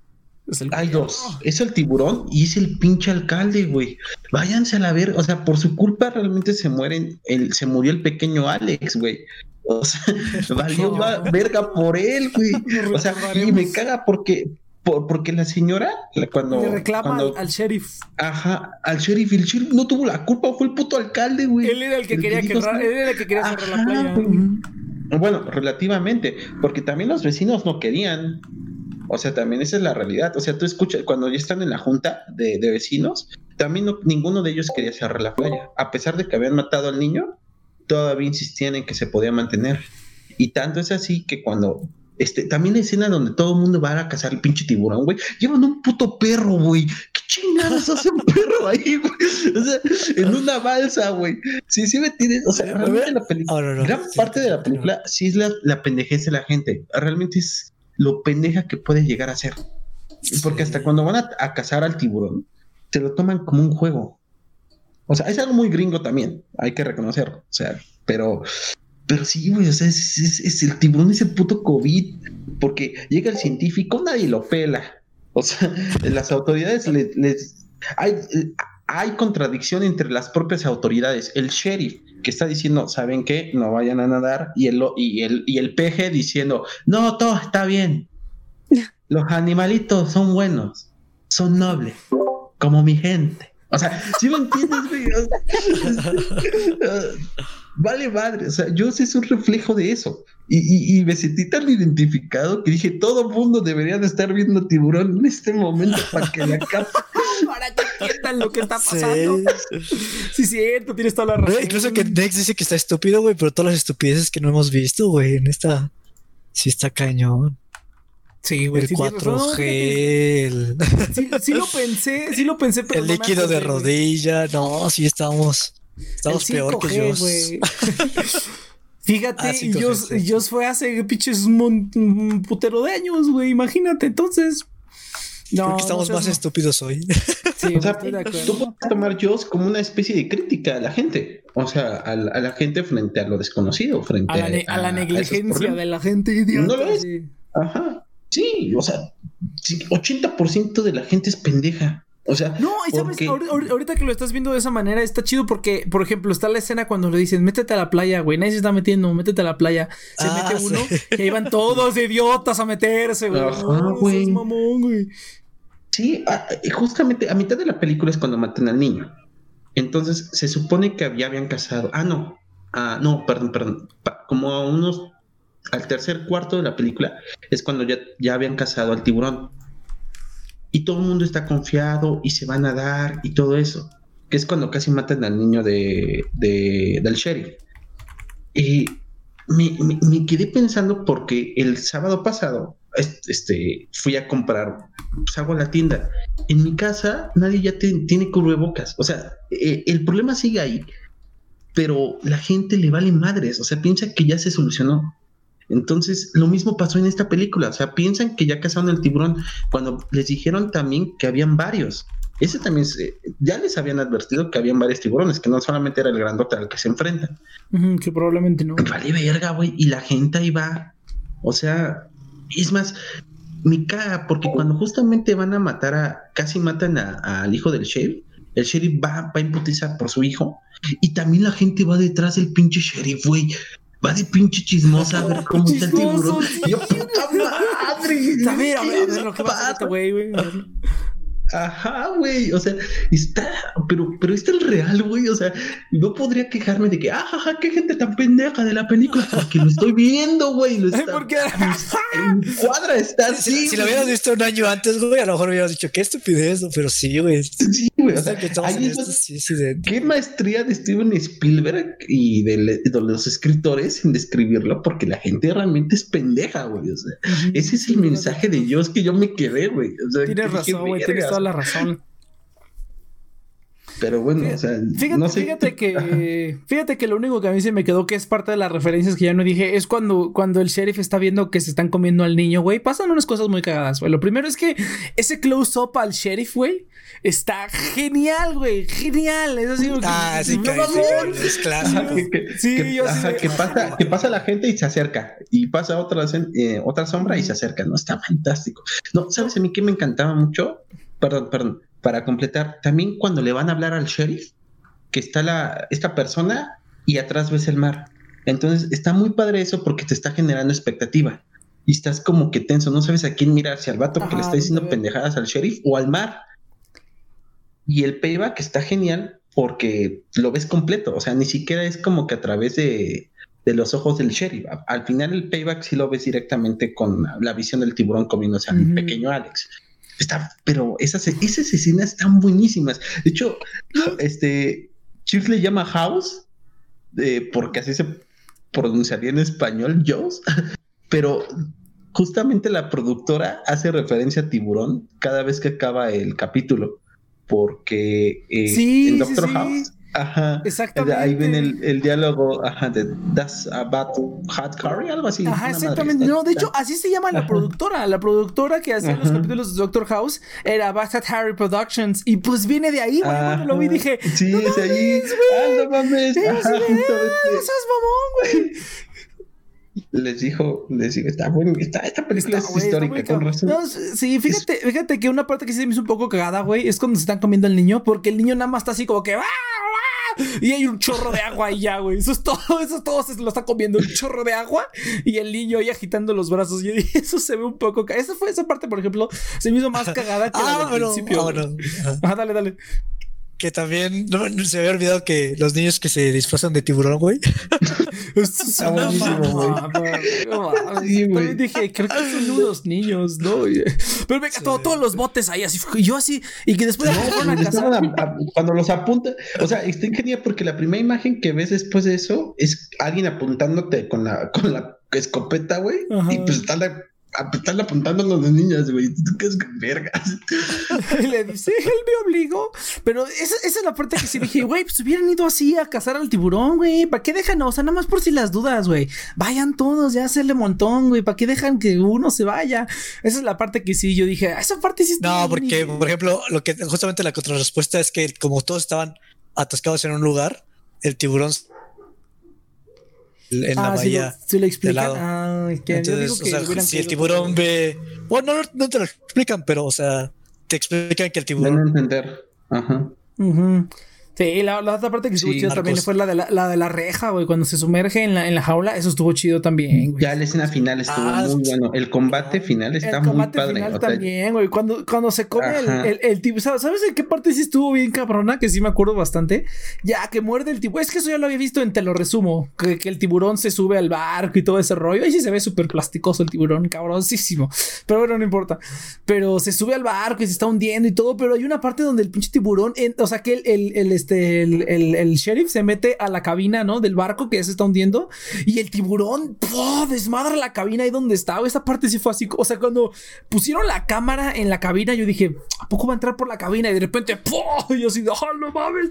hay dos. Es el tiburón y es el pinche alcalde, güey. Váyanse a la ver, o sea, por su culpa realmente se mueren, el, se murió el pequeño Alex, güey. O sea, valió verga por él, güey. O sea, y me caga porque porque la señora cuando le reclama al sheriff ajá al sheriff y el sheriff no tuvo la culpa fue el puto alcalde güey él era el que quería que, él era el que quería cerrar la playa bueno relativamente porque también los vecinos no querían o sea, también esa es la realidad. O sea, tú escuchas, cuando ya están en la junta de, vecinos, también ninguno de ellos quería cerrar la playa. A pesar de que habían matado al niño, todavía insistían en que se podía mantener. Y tanto es así que cuando este, también la escena donde todo el mundo va a cazar el pinche tiburón, güey. Llevan un puto perro, güey. ¿Qué chingados hace un perro ahí, güey? O sea, en una balsa, güey. Sí, sí me tienes. O sea, realmente la película. gran parte de la película sí es la, la pendejez de la gente. Realmente es lo pendeja que puede llegar a ser. Porque hasta cuando van a, cazar al tiburón, se lo toman como un juego. O sea, es algo muy gringo también, hay que reconocerlo. O sea, pero, pero sí, güey, o sea, es, el tiburón ese puto COVID, porque llega el científico, nadie lo pela. O sea, las autoridades les, hay, hay contradicción entre las propias autoridades. El sheriff que está diciendo, ¿saben qué? No vayan a nadar. Y el, y el, y el peje diciendo, no, todo está bien. Los animalitos son buenos, son nobles, como mi gente. O sea, si lo entiendes, vale madre. O sea, yo sí soy un reflejo de eso. Y, y, me sentí tan identificado que dije, todo mundo debería de estar viendo tiburón en este momento para que la capa para que entiendan lo que está pasando. Sí, cierto, tienes toda la razón. incluso que Dex dice que está estúpido, güey, pero todas las estupideces que no hemos visto, güey, en esta. Sí está cañón. Sí, güey. El 4G. Sí, lo pensé, sí lo pensé, pero. El líquido de rodilla, no, sí estamos. Estamos peor que yo. Fíjate, ah, yo, fue hace pinches un, putero de años, güey. Imagínate, entonces. No, Creo que estamos más estúpidos hoy. Sí, o sea, tú puedes tomar Joss como una especie de crítica a la gente. O sea, a la, gente frente a lo desconocido, frente a la, negligencia de la gente idiota. No lo es. Ajá. Sí, o sea, 80% de la gente es pendeja. O sea, no, y sabes, ahorita que lo estás viendo de esa manera está chido porque, por ejemplo, está la escena cuando le dicen, métete a la playa, güey, nadie se está metiendo, métete a la playa. Se ah, mete uno y ahí van todos idiotas a meterse, güey. güey. mamón, güey. Sí, justamente a mitad de la película es cuando matan al niño. Entonces se supone que ya habían casado. Ah, no. Ah, no, perdón, perdón. como a unos. Al tercer cuarto de la película es cuando ya, ya habían casado al tiburón y todo el mundo está confiado y se van a dar y todo eso, que es cuando casi matan al niño de, del sheriff. Y me, quedé pensando porque el sábado pasado este, fui a comprar, pues hago la tienda. En mi casa nadie ya tiene cubrebocas. O sea, eh, el problema sigue ahí, pero la gente le vale madres. O sea, piensa que ya se solucionó. Entonces, lo mismo pasó en esta película. O sea, piensan que ya cazaron el tiburón cuando les dijeron también que habían varios. Ese también ya les habían advertido que habían varios tiburones, que no solamente era el grandote al que se enfrentan. que probablemente no. Vale, verga, güey. Y la gente ahí va. O sea, es más, me caga, porque cuando justamente van a matar a, casi matan al hijo del sheriff, el sheriff va, va a imputizar por su hijo. Y también la gente va detrás del pinche sheriff, güey va de pinche chismosa a ver cómo está el tiburón. Yo, puta madre. A ver, a ver, a ver lo que pasa, güey, güey. Ajá, güey. O sea, está, pero, pero está el real, güey. O sea, no podría quejarme de que, ajá, qué gente tan pendeja de la película, porque lo estoy viendo, güey. Lo está, porque en cuadra está así. Si, lo hubieras visto un año antes, güey, a lo mejor hubieras dicho, qué estupidez, pero sí, güey. Sí, güey. O sea, ahí es qué maestría de Steven Spielberg y de, los escritores en describirlo, porque la gente realmente es pendeja, güey. O sea, ese es el mensaje de Dios que yo me quedé, güey. O sea, tienes razón, güey, tienes toda la razón. Pero bueno, o sea, fíjate, no sé. fíjate que fíjate que lo único que a mí se me quedó que es parte de las referencias que ya no dije es cuando cuando el sheriff está viendo que se están comiendo al niño, güey, pasan unas cosas muy cagadas, güey. Lo primero es que ese close up al sheriff, güey, está genial, güey, genial. Es así, ah, sí, que, es clásico. sí, que, yo ajá, que pasa que pasa la gente y se acerca y pasa otra eh, otra sombra y se acerca, no está fantástico. No, sabes a mí que me encantaba mucho, perdón, perdón para completar, también cuando le van a hablar al sheriff, que está la, esta persona y atrás ves el mar. Entonces está muy padre eso porque te está generando expectativa. Y estás como que tenso, no sabes a quién mirar, si al vato que le está diciendo pendejadas al sheriff o al mar. Y el payback está genial porque lo ves completo, o sea, ni siquiera es como que a través de, de los ojos del sheriff. Al final el payback sí lo ves directamente con la visión del tiburón comiéndose al pequeño Alex. Está, pero esas, esas escenas están buenísimas. De hecho, este Chief le llama House, porque así se pronunciaría en español, Joes, pero justamente la productora hace referencia a tiburón cada vez que acaba el capítulo, porque eh, en Doctor House Ajá. Exactamente. Ahí ven el, el diálogo, ajá, de That's about hot curry, algo así. Ajá, exactamente. No, de hecho, así se llama la productora. La productora que hacía los capítulos de Doctor House era Bastard Harry Productions. Y pues viene de ahí, güey. Cuando lo vi dije. Sí, es ahí. Ah, no mames. Sí, Ajá, mamón, güey les dijo, les dijo, está bueno, está, esta película es histórica, con razón. sí, fíjate, fíjate que una parte que sí me hizo un poco cagada, güey, es cuando se están comiendo al niño, porque el niño nada más está así como que y hay un chorro de agua ahí ya, güey. Eso es todo, eso es todo se lo está comiendo un chorro de agua y el niño ahí agitando los brazos. Y eso se ve un poco. Esa fue esa parte, por ejemplo, se me hizo más cagada que ah, la del principio. Ah, dale, dale. Que también no, se había olvidado que los niños que se disfrazan de tiburón, güey. Está buenísimo, güey. También dije, creo que son unos niños, ¿no? Pero venga, todos los botes ahí, así. Y yo así. Y que después Cuando los apunta. O sea, está genial porque la primera imagen que ves después de eso es alguien apuntándote con la, con la escopeta, güey. Y pues está la están apuntando a los niñas, güey. ¿Tú qué es vergas? y le dice, él me obligó. Pero esa, esa, es la parte que sí dije, güey, pues hubieran ido así a cazar al tiburón, güey. ¿Para qué dejan? O sea, nada más por si las dudas, güey. Vayan todos, ya hacerle montón, güey. ¿Para qué dejan que uno se vaya? Esa es la parte que sí, yo dije, esa parte sí está. No, porque, por ejemplo, lo que justamente la contrarrespuesta es que como todos estaban atascados en un lugar, el tiburón en la ah, bahía. Si lo, explican. Ah, Entonces, o sea, si el tiburón ve. Bueno, no, te lo explican, pero, o sea, te explican que el tiburón. a entender. Ajá. Sí, la, la, otra parte que estuvo chido también fue la de la, la, de la reja, güey. Cuando se sumerge en la, en la jaula, eso estuvo chido también, güey. Ya la escena final estuvo ah, muy bueno. El combate final está muy padre. El combate final también, güey. Cuando, cuando se come el, el, el, tipo. ¿Sabes en qué parte sí estuvo bien cabrona? Que sí me acuerdo bastante. Ya, que muerde el tiburón. Es que eso ya lo había visto en Te lo resumo. Que, que el tiburón se sube al barco y todo ese rollo. Ahí sí se ve súper plasticoso el tiburón, cabrosísimo. Pero bueno, no importa. Pero se sube al barco y se está hundiendo y todo. Pero hay una parte donde el pinche tiburón. o sea, que el, el, el este este, el, sheriff se mete a la cabina, ¿no? Del barco que ya se está hundiendo y el tiburón desmadra la cabina ahí donde estaba. Esa parte sí fue así. O sea, cuando pusieron la cámara en la cabina, yo dije, ¿a poco va a entrar por la cabina? Y de repente, ¡pum! Yo así ¡oh, no mames!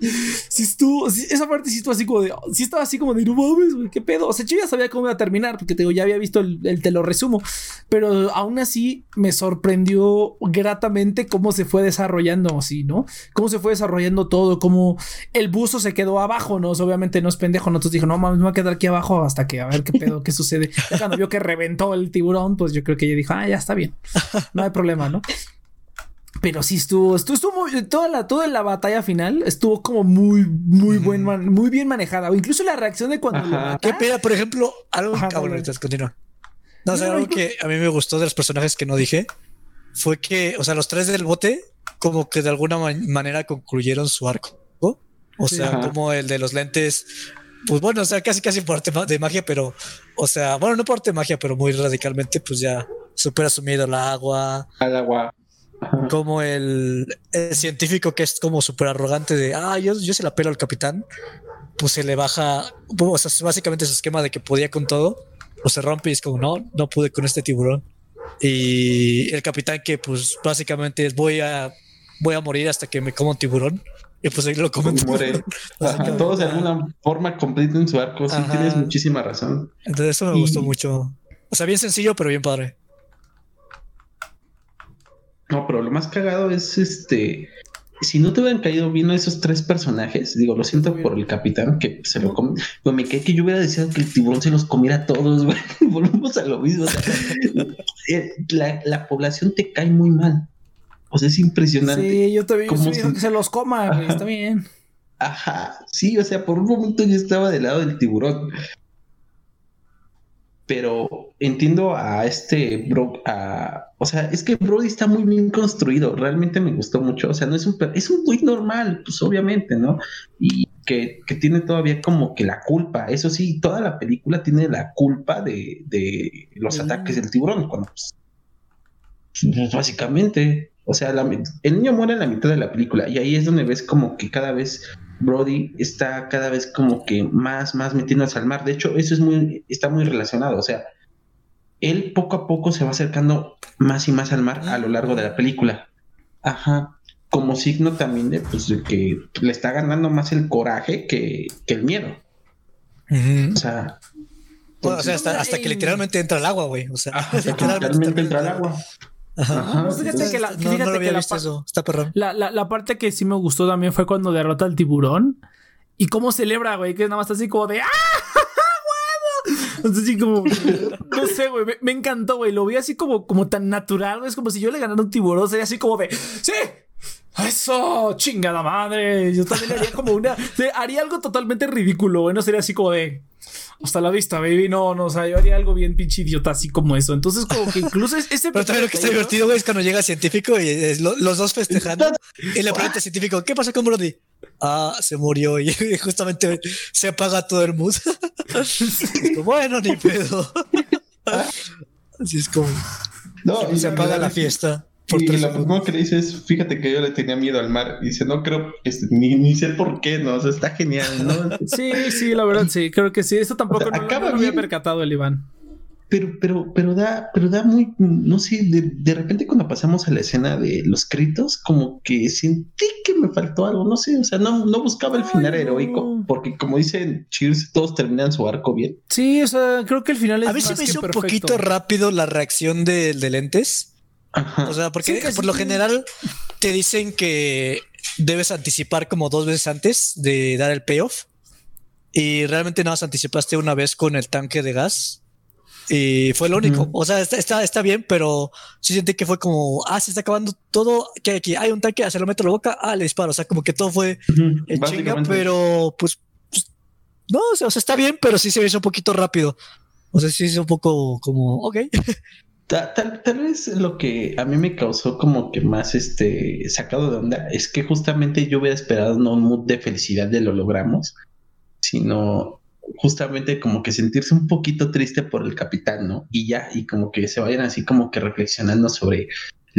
Si estuvo, esa parte sí estuvo así como de, estaba así como de, no mames, güey, ¿qué pedo? O sea, yo ya sabía cómo iba a terminar, porque te digo, ya había visto el, te lo resumo. Pero aún así me sorprendió gratamente cómo se fue desarrollando así, ¿no? Cómo se fue desarrollando todo, cómo el buzo se quedó abajo, ¿no? obviamente no es pendejo, nosotros dijo, no mames, me voy a quedar aquí abajo hasta que a ver qué pedo, qué sucede. cuando vio que reventó el tiburón, pues yo creo que ella dijo, ah, ya está bien, no hay problema, ¿no? Pero sí estuvo, estuvo, estuvo muy, toda la, toda la batalla final estuvo como muy, muy buen, muy bien manejada. O incluso la reacción de cuando ¿Qué pena, por ejemplo, algo Ajá, continúa. No, o sea, algo que a mí me gustó de los personajes que no dije fue que, o sea, los tres del bote, como que de alguna manera concluyeron su arco. O sea, como el de los lentes, pues bueno, o sea, casi casi por arte de magia, pero, o sea, bueno, no por arte de magia, pero muy radicalmente, pues ya súper asumido el agua. Al agua. como el, el científico que es como súper arrogante de, ah, yo, yo se la pelo al capitán, pues se le baja, o sea, básicamente su esquema de que podía con todo, pues se rompe y es como, no, no pude con este tiburón. Y el capitán que pues básicamente es voy a, voy a morir hasta que me coma un tiburón. Y pues ahí lo comen. Muere. Ajá, todos de alguna forma completen su arco. Sí, tienes muchísima razón. Entonces eso me Y- gustó mucho. O sea, bien sencillo, pero bien padre. No, pero lo más cagado es este. Si no te hubieran caído bien esos tres personajes, digo, lo siento por el capitán que se lo come. Pues me cae que yo hubiera deseado que el tiburón se los comiera a todos, güey. Volvemos a lo mismo. o sea, eh, la, la población te cae muy mal. O sea, es impresionante. Sí, yo también viendo si- que se los coma, güey, Ajá. está bien. Ajá, sí, o sea, por un momento yo estaba del lado del tiburón. Pero entiendo a este bro, a, o sea, es que Brody está muy bien construido, realmente me gustó mucho, o sea, no es un, es un güey normal, pues obviamente, ¿no? Y que, que tiene todavía como que la culpa, eso sí, toda la película tiene la culpa de, de los ataques del tiburón, cuando pues, básicamente, o sea, la- el niño muere en la mitad de la película y ahí es donde ves como que cada vez Brody está cada vez como que más, más metiéndose al mar. De hecho, eso es muy, está muy relacionado. O sea, él poco a poco se va acercando más y más al mar a lo largo de la película. Ajá. Como signo también de, pues, de que le está ganando más el coraje que, que el miedo. O sea, Bueno, o sea, hasta, hasta que literalmente entra al agua, güey. O sea, ajá, literalmente entra al agua. Ajá. Pues fíjate que la, no, fíjate no lo que había la visto pa- eso. Está perrón. La, la, la parte que sí me gustó también fue cuando derrota al tiburón. Y cómo celebra, güey, que nada más está así como de ¡Ah! Entonces, así como, no sé, güey, me, me encantó, güey. Lo vi así como, como tan natural, güey. Es como si yo le ganara un tiburón, sería así como de ¡Sí! ¡Eso! ¡Chingada madre! Yo también haría como una. Haría algo totalmente ridículo, güey. No sería así como de. Hasta la vista, baby. No, no, o sea, yo haría algo bien pinche idiota, así como eso. Entonces, como que incluso es- ese. Pero también lo que está divertido, güey, es cuando llega el científico y es lo- los dos festejando. Y le pregunta al científico, ¿qué pasó con Brody? Ah, se murió y justamente se apaga todo el mood. Bueno, ni pedo. Así es como No, y se apaga la fiesta. Por y tres lo segundos. primero que le dice es, fíjate que yo le tenía miedo al mar. Y dice, no creo, este, ni, ni sé por qué, ¿no? O sea, está genial, ¿no? Sí, sí, la verdad, sí, creo que sí. Esto tampoco O sea, no, acaba no lo había percatado el Iván. Pero, pero, pero da, pero da muy, no sé, de, de repente cuando pasamos a la escena de los gritos, como que sentí que me faltó algo, no sé, o sea, no, no buscaba el Ay, final no. heroico, porque como dicen Cheers, todos terminan su arco bien. Sí, o sea, creo que el final es A mí más me hizo un poquito rápido la reacción de, de lentes. Ajá. O sea, porque Sí, por sí lo general te dicen que debes anticipar como dos veces antes de dar el payoff. Y realmente nada más anticipaste una vez con el tanque de gas. Y fue lo único. Ujú. O sea, está, está, está bien, pero sí sentí que fue como, ah, se está acabando todo. Que aquí hay un tanque, se lo meto a la boca, ah, le disparo. O sea, como que todo fue Ujú, en chinga, pero pues, pues, no, o sea, o sea, está bien, pero sí se hizo un poquito rápido. O sea, sí es un poco como, ok. Ta- Tal, tal vez lo que a mí me causó como que más este sacado de onda es que justamente yo hubiera esperado no un mood de felicidad de lo logramos, sino justamente como que sentirse un poquito triste por el capitán, ¿no? Y ya, y como que se vayan así como que reflexionando sobre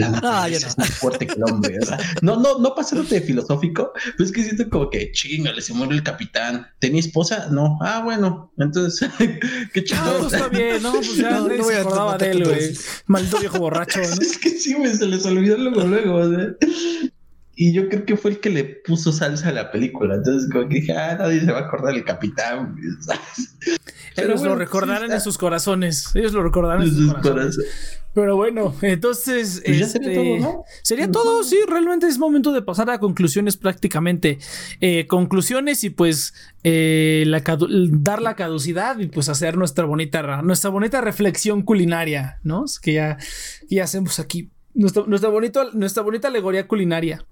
la naturaleza Ah, ya no. es más fuerte que el hombre. No, no, no pasándote de filosófico, pero es que siento como que chingale, se muere el capitán. ¿Tenía esposa? No. Ah, bueno, entonces, qué Ah, chingón. pues está bien, no, pues ya No, no se acordaba de él, güey. Maldito viejo borracho, ¿no? Es que sí, me se les olvidó luego, luego. o sea. Y yo creo que fue el que le puso salsa a la película. Entonces, como que dije, ah, nadie se va a acordar del capitán. Ellos bueno, lo recordarán sí en sus corazones. Ellos lo recordarán en sus sus corazones. corazones. Pero bueno, entonces. Pues ya este, sería todo, ¿no? Sería todo, sí, realmente es momento de pasar a conclusiones prácticamente. Eh, conclusiones y pues eh, la dar la caducidad y pues hacer nuestra bonita, nuestra bonita reflexión culinaria, ¿no? Es que ya, ya hacemos aquí nuestra, nuestra, bonito, nuestra bonita alegoría culinaria.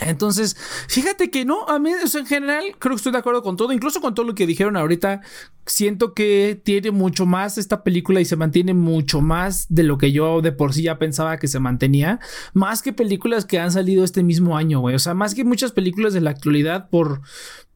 Entonces, fíjate que no, a mí o en general creo que estoy de acuerdo con todo, incluso con todo lo que dijeron ahorita. Siento que tiene mucho más esta película y se mantiene mucho más de lo que yo de por sí ya pensaba que se mantenía, más que películas que han salido este mismo año, güey. O sea, más que muchas películas de la actualidad por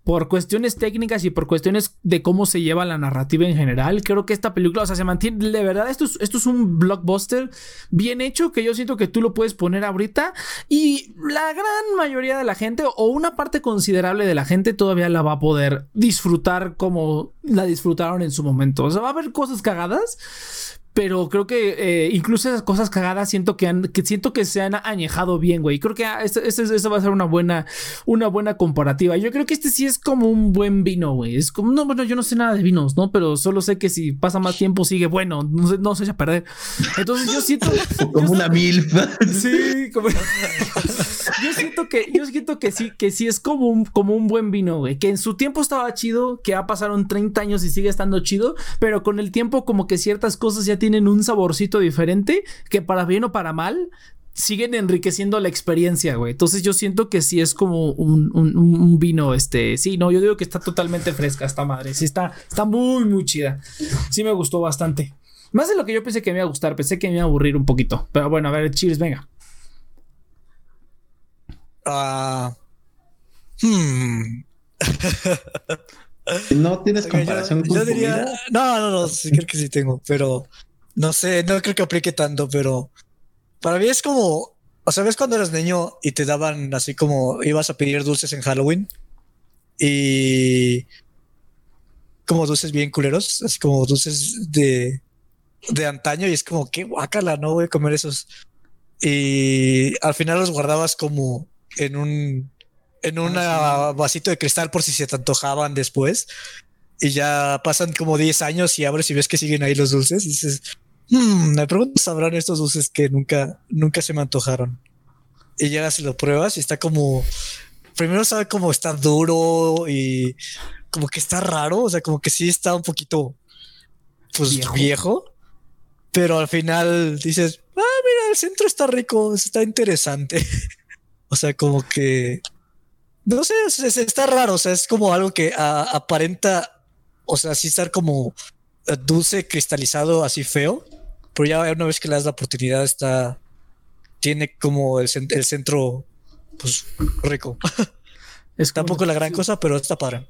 por cuestiones técnicas y por cuestiones de cómo se lleva la narrativa en general, creo que esta película, o sea, se mantiene, de verdad, esto es, esto es un blockbuster bien hecho que yo siento que tú lo puedes poner ahorita y la gran mayoría de la gente o una parte considerable de la gente todavía la va a poder disfrutar como la disfrutaron en su momento. O sea, va a haber cosas cagadas, pero creo que eh, incluso esas cosas cagadas siento que, han, que siento que se han añejado bien, güey. Creo que ah, esa va a ser una buena, una buena comparativa. Yo creo que este sí es como un buen vino, güey. Es como, no, bueno, yo no sé nada de vinos, ¿no? Pero solo sé que si pasa más tiempo sigue bueno, no se, no se echa a perder. Entonces yo siento... como una mil. Sí, como... yo siento que, yo siento que sí, que sí es como un, como un buen vino, güey. Que en su tiempo estaba chido, que ya pasaron 30 años y sigue estando chido, pero con el tiempo como que ciertas cosas ya tienen tienen un saborcito diferente que para bien o para mal siguen enriqueciendo la experiencia, güey. Entonces yo siento que sí es como un, vino, este, sí, no, yo digo que está totalmente fresca esta madre, sí está, está muy, muy chida. Sí me gustó bastante. Más de lo que yo pensé que me iba a gustar, pensé que me iba a aburrir un poquito. Pero bueno, a ver, cheers, venga. Ah. hmm. no tienes comparación yo, diría, No, no, no, sí creo que sí tengo, pero no sé, no creo que aplique tanto, pero para mí es como, o sea, ves cuando eras niño y te daban así como ibas a pedir dulces en Halloween y como dulces bien culeros, así como dulces de, de antaño y es como que guácala, no voy a comer esos. Y al final los guardabas como en un en un ah, vasito de cristal por si se te antojaban después. Y ya pasan como 10 años y abres y ves que siguen ahí los dulces. Y dices, Hmm, me pregunto, ¿sabrán estos dulces que nunca, nunca se me antojaron? Y llegas y lo pruebas y está como, primero sabe como está duro y como que está raro, o sea, como que sí está un poquito, pues viejo, pero al final dices, ah, mira, el centro está rico, está interesante. o sea, como que, no sé, está raro, o sea, es como algo que aparenta, o sea, sí estar como dulce cristalizado así feo, pero ya una vez que le das la oportunidad está tiene como el, el centro pues rico. Es Tampoco la gran cosa, pero está padre.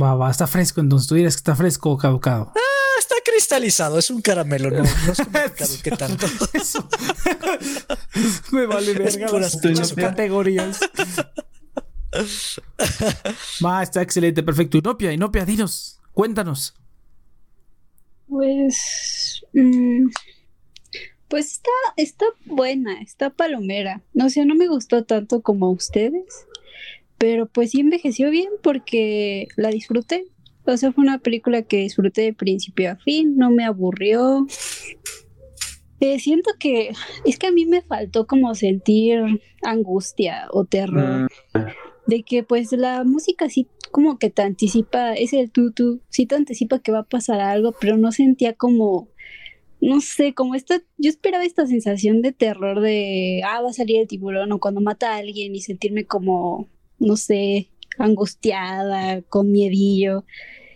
Va, va, está fresco. Entonces tú dirías que está fresco o caducado. Ah, está cristalizado. Es un caramelo. No, no es que tanto. Me vale verga las categorías. Va, está excelente, perfecto. Inopia, Inopia, dinos, cuéntanos. Pues. Mm, pues está, está buena, está palomera. No sé, no me gustó tanto como a ustedes. Pero pues sí envejeció bien porque la disfruté. O sea, fue una película que disfruté de principio a fin, no me aburrió. Eh, siento que es que a mí me faltó como sentir angustia o terror. Mm. De que pues la música sí como que te anticipa, es el tutu, sí te anticipa que va a pasar algo, pero no sentía como, no sé, como esta, yo esperaba esta sensación de terror de, ah, va a salir el tiburón o cuando mata a alguien y sentirme como, no sé, angustiada, con miedillo.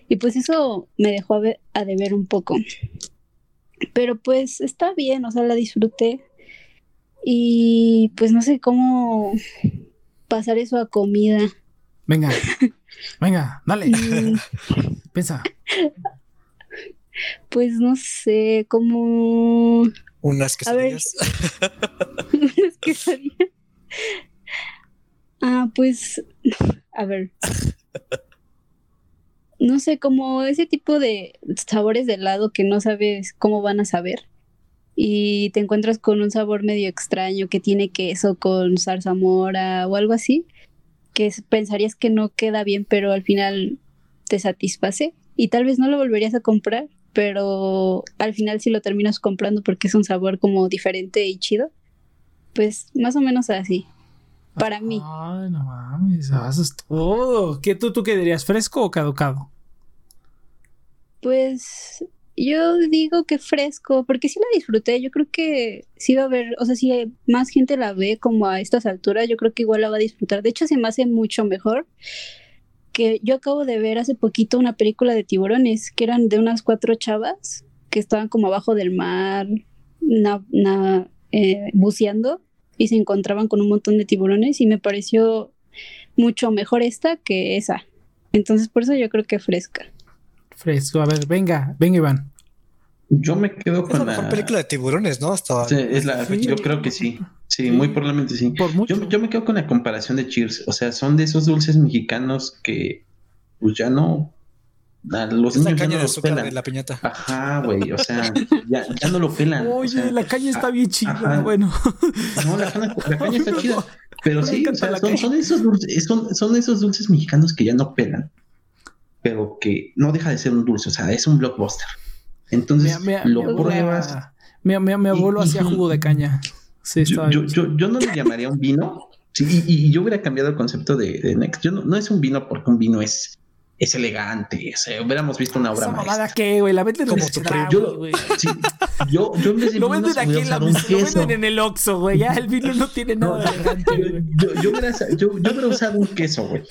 Y pues eso me dejó a, a deber un poco. Pero pues está bien, o sea, la disfruté. Y pues no sé cómo pasar eso a comida. Venga, venga, dale. Piensa. Pues no sé, como. Unas quesadillas. Unas quesadillas. Ah, pues. A ver. No sé, como ese tipo de sabores de helado que no sabes cómo van a saber. Y te encuentras con un sabor medio extraño que tiene queso con zarzamora o algo así que pensarías que no queda bien, pero al final te satisface y tal vez no lo volverías a comprar, pero al final sí lo terminas comprando porque es un sabor como diferente y chido. Pues más o menos así. Para mí. Ay, no mames, eso es todo. ¿Qué tú, tú qué dirías, fresco o caducado? Pues yo digo que fresco, porque sí la disfruté. Yo creo que sí va a haber, o sea, si más gente la ve como a estas alturas, yo creo que igual la va a disfrutar. De hecho, se me hace mucho mejor que yo acabo de ver hace poquito una película de tiburones, que eran de unas cuatro chavas que estaban como abajo del mar, eh, buceando y se encontraban con un montón de tiburones y me pareció mucho mejor esta que esa. Entonces, por eso yo creo que fresca. Fresco. A ver, venga, venga, Iván. Yo me quedo Es la con mejor la. película de tiburones, ¿no? Hasta Sí, es la- Sí. Yo creo que sí. Sí, Sí. muy probablemente sí. Por mucho. Yo, yo me quedo con la comparación de Cheers. O sea, son de esos dulces mexicanos que, pues ya no. A los es la niños ya caña no de azúcar pelan. de la piñata. Ajá, güey. O sea, ya, ya no lo pelan. o Oye, sea, la caña está ah, bien chida. ajá. Bueno, No, la caña, la caña está chida. Pero sí, o sea, la son, son esos dulces, son, son esos dulces mexicanos que ya no pelan, pero que no deja de ser un dulce, o sea, es un blockbuster. Entonces lo mi pruebas. Mi, mi- mi abuelo hacía jugo de caña. Sí, Yo, yo, yo, yo no le llamaría un vino. Sí, y, y yo hubiera cambiado el concepto de, de Next. Yo no, no es un vino porque un vino es, es elegante. O sea, hubiéramos visto una obra ¿Esa mamada maestra. qué, güey? La venden en Como Yo- güey. Sí, yo, yo en vez de Lo venden aquí en la mesa, lo venden en el Oxxo, güey. Ya el vino no tiene nada de elegante, güey. Yo, yo, hubiera, yo, hubiera usado un queso, güey.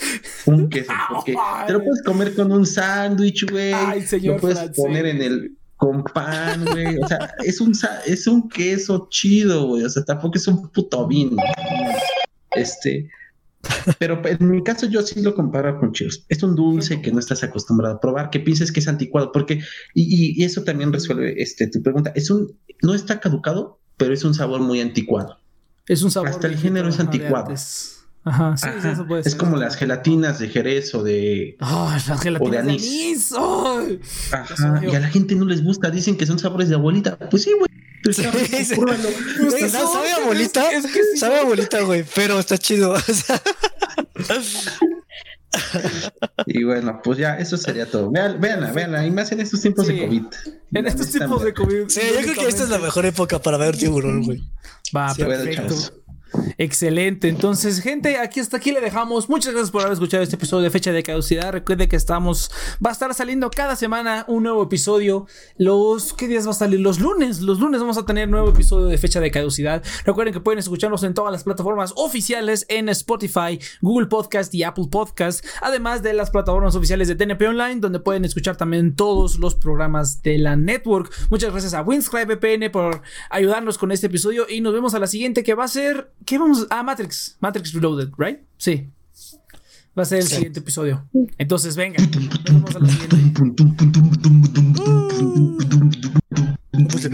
Un queso. Porque te lo puedes comer con un sándwich, güey. Ay, señor Lo puedes poner en el con pan, güey. O sea, es un, es un queso chido, güey. O sea, tampoco es un puto vino. Este. Pero en mi caso yo sí lo comparo con Cheers. Es un dulce que no estás acostumbrado a probar, que pienses que es anticuado, porque, y, y- eso también resuelve este, tu pregunta. Es un, no está caducado, pero es un sabor muy anticuado. Es un sabor. Hasta el género es anticuado. Ajá, sí, sí, Ajá. eso puede es ser. como las gelatinas de Jerez o de. Las gelatinas de anís. Ajá, y a la gente no les gusta, dicen que son sabores de abuelita. Pues sí, güey. Sí, sí. pruébalo. Güey, que ¿Sabe no, sabe es que- a bolita? es que sí, sabe a bolita, güey, pero está chido. O sea, Y bueno, pues ya, eso sería todo. Vean, véanla, véanla. Y más en estos tiempos Sí. de COVID. En estos tiempos de COVID. sí, yo creo que esta es la mejor época para ver tiburón, güey. Va, Sí, bueno, perfecto. Excelente. Entonces, gente, aquí hasta aquí le dejamos. Muchas gracias por haber escuchado este episodio de Fecha de Caducidad. Recuerde que estamos. Va a estar saliendo cada semana un nuevo episodio. Los. ¿Qué días va a salir? Los lunes. Los lunes vamos a tener nuevo episodio de Fecha de Caducidad. Recuerden que pueden escucharnos en todas las plataformas oficiales en Spotify, Google Podcast y Apple Podcast. Además de las plataformas oficiales de TNP Online, donde pueden escuchar también todos los programas de la network. Muchas gracias a Winscribe VPN por ayudarnos con este episodio. Y nos vemos a la siguiente que va a ser. ¿Qué vamos? a Matrix. Matrix Reloaded, ¿right? Sí. Va a ser el Sí. siguiente episodio. Entonces, venga. Nos vemos a la siguiente. Pues,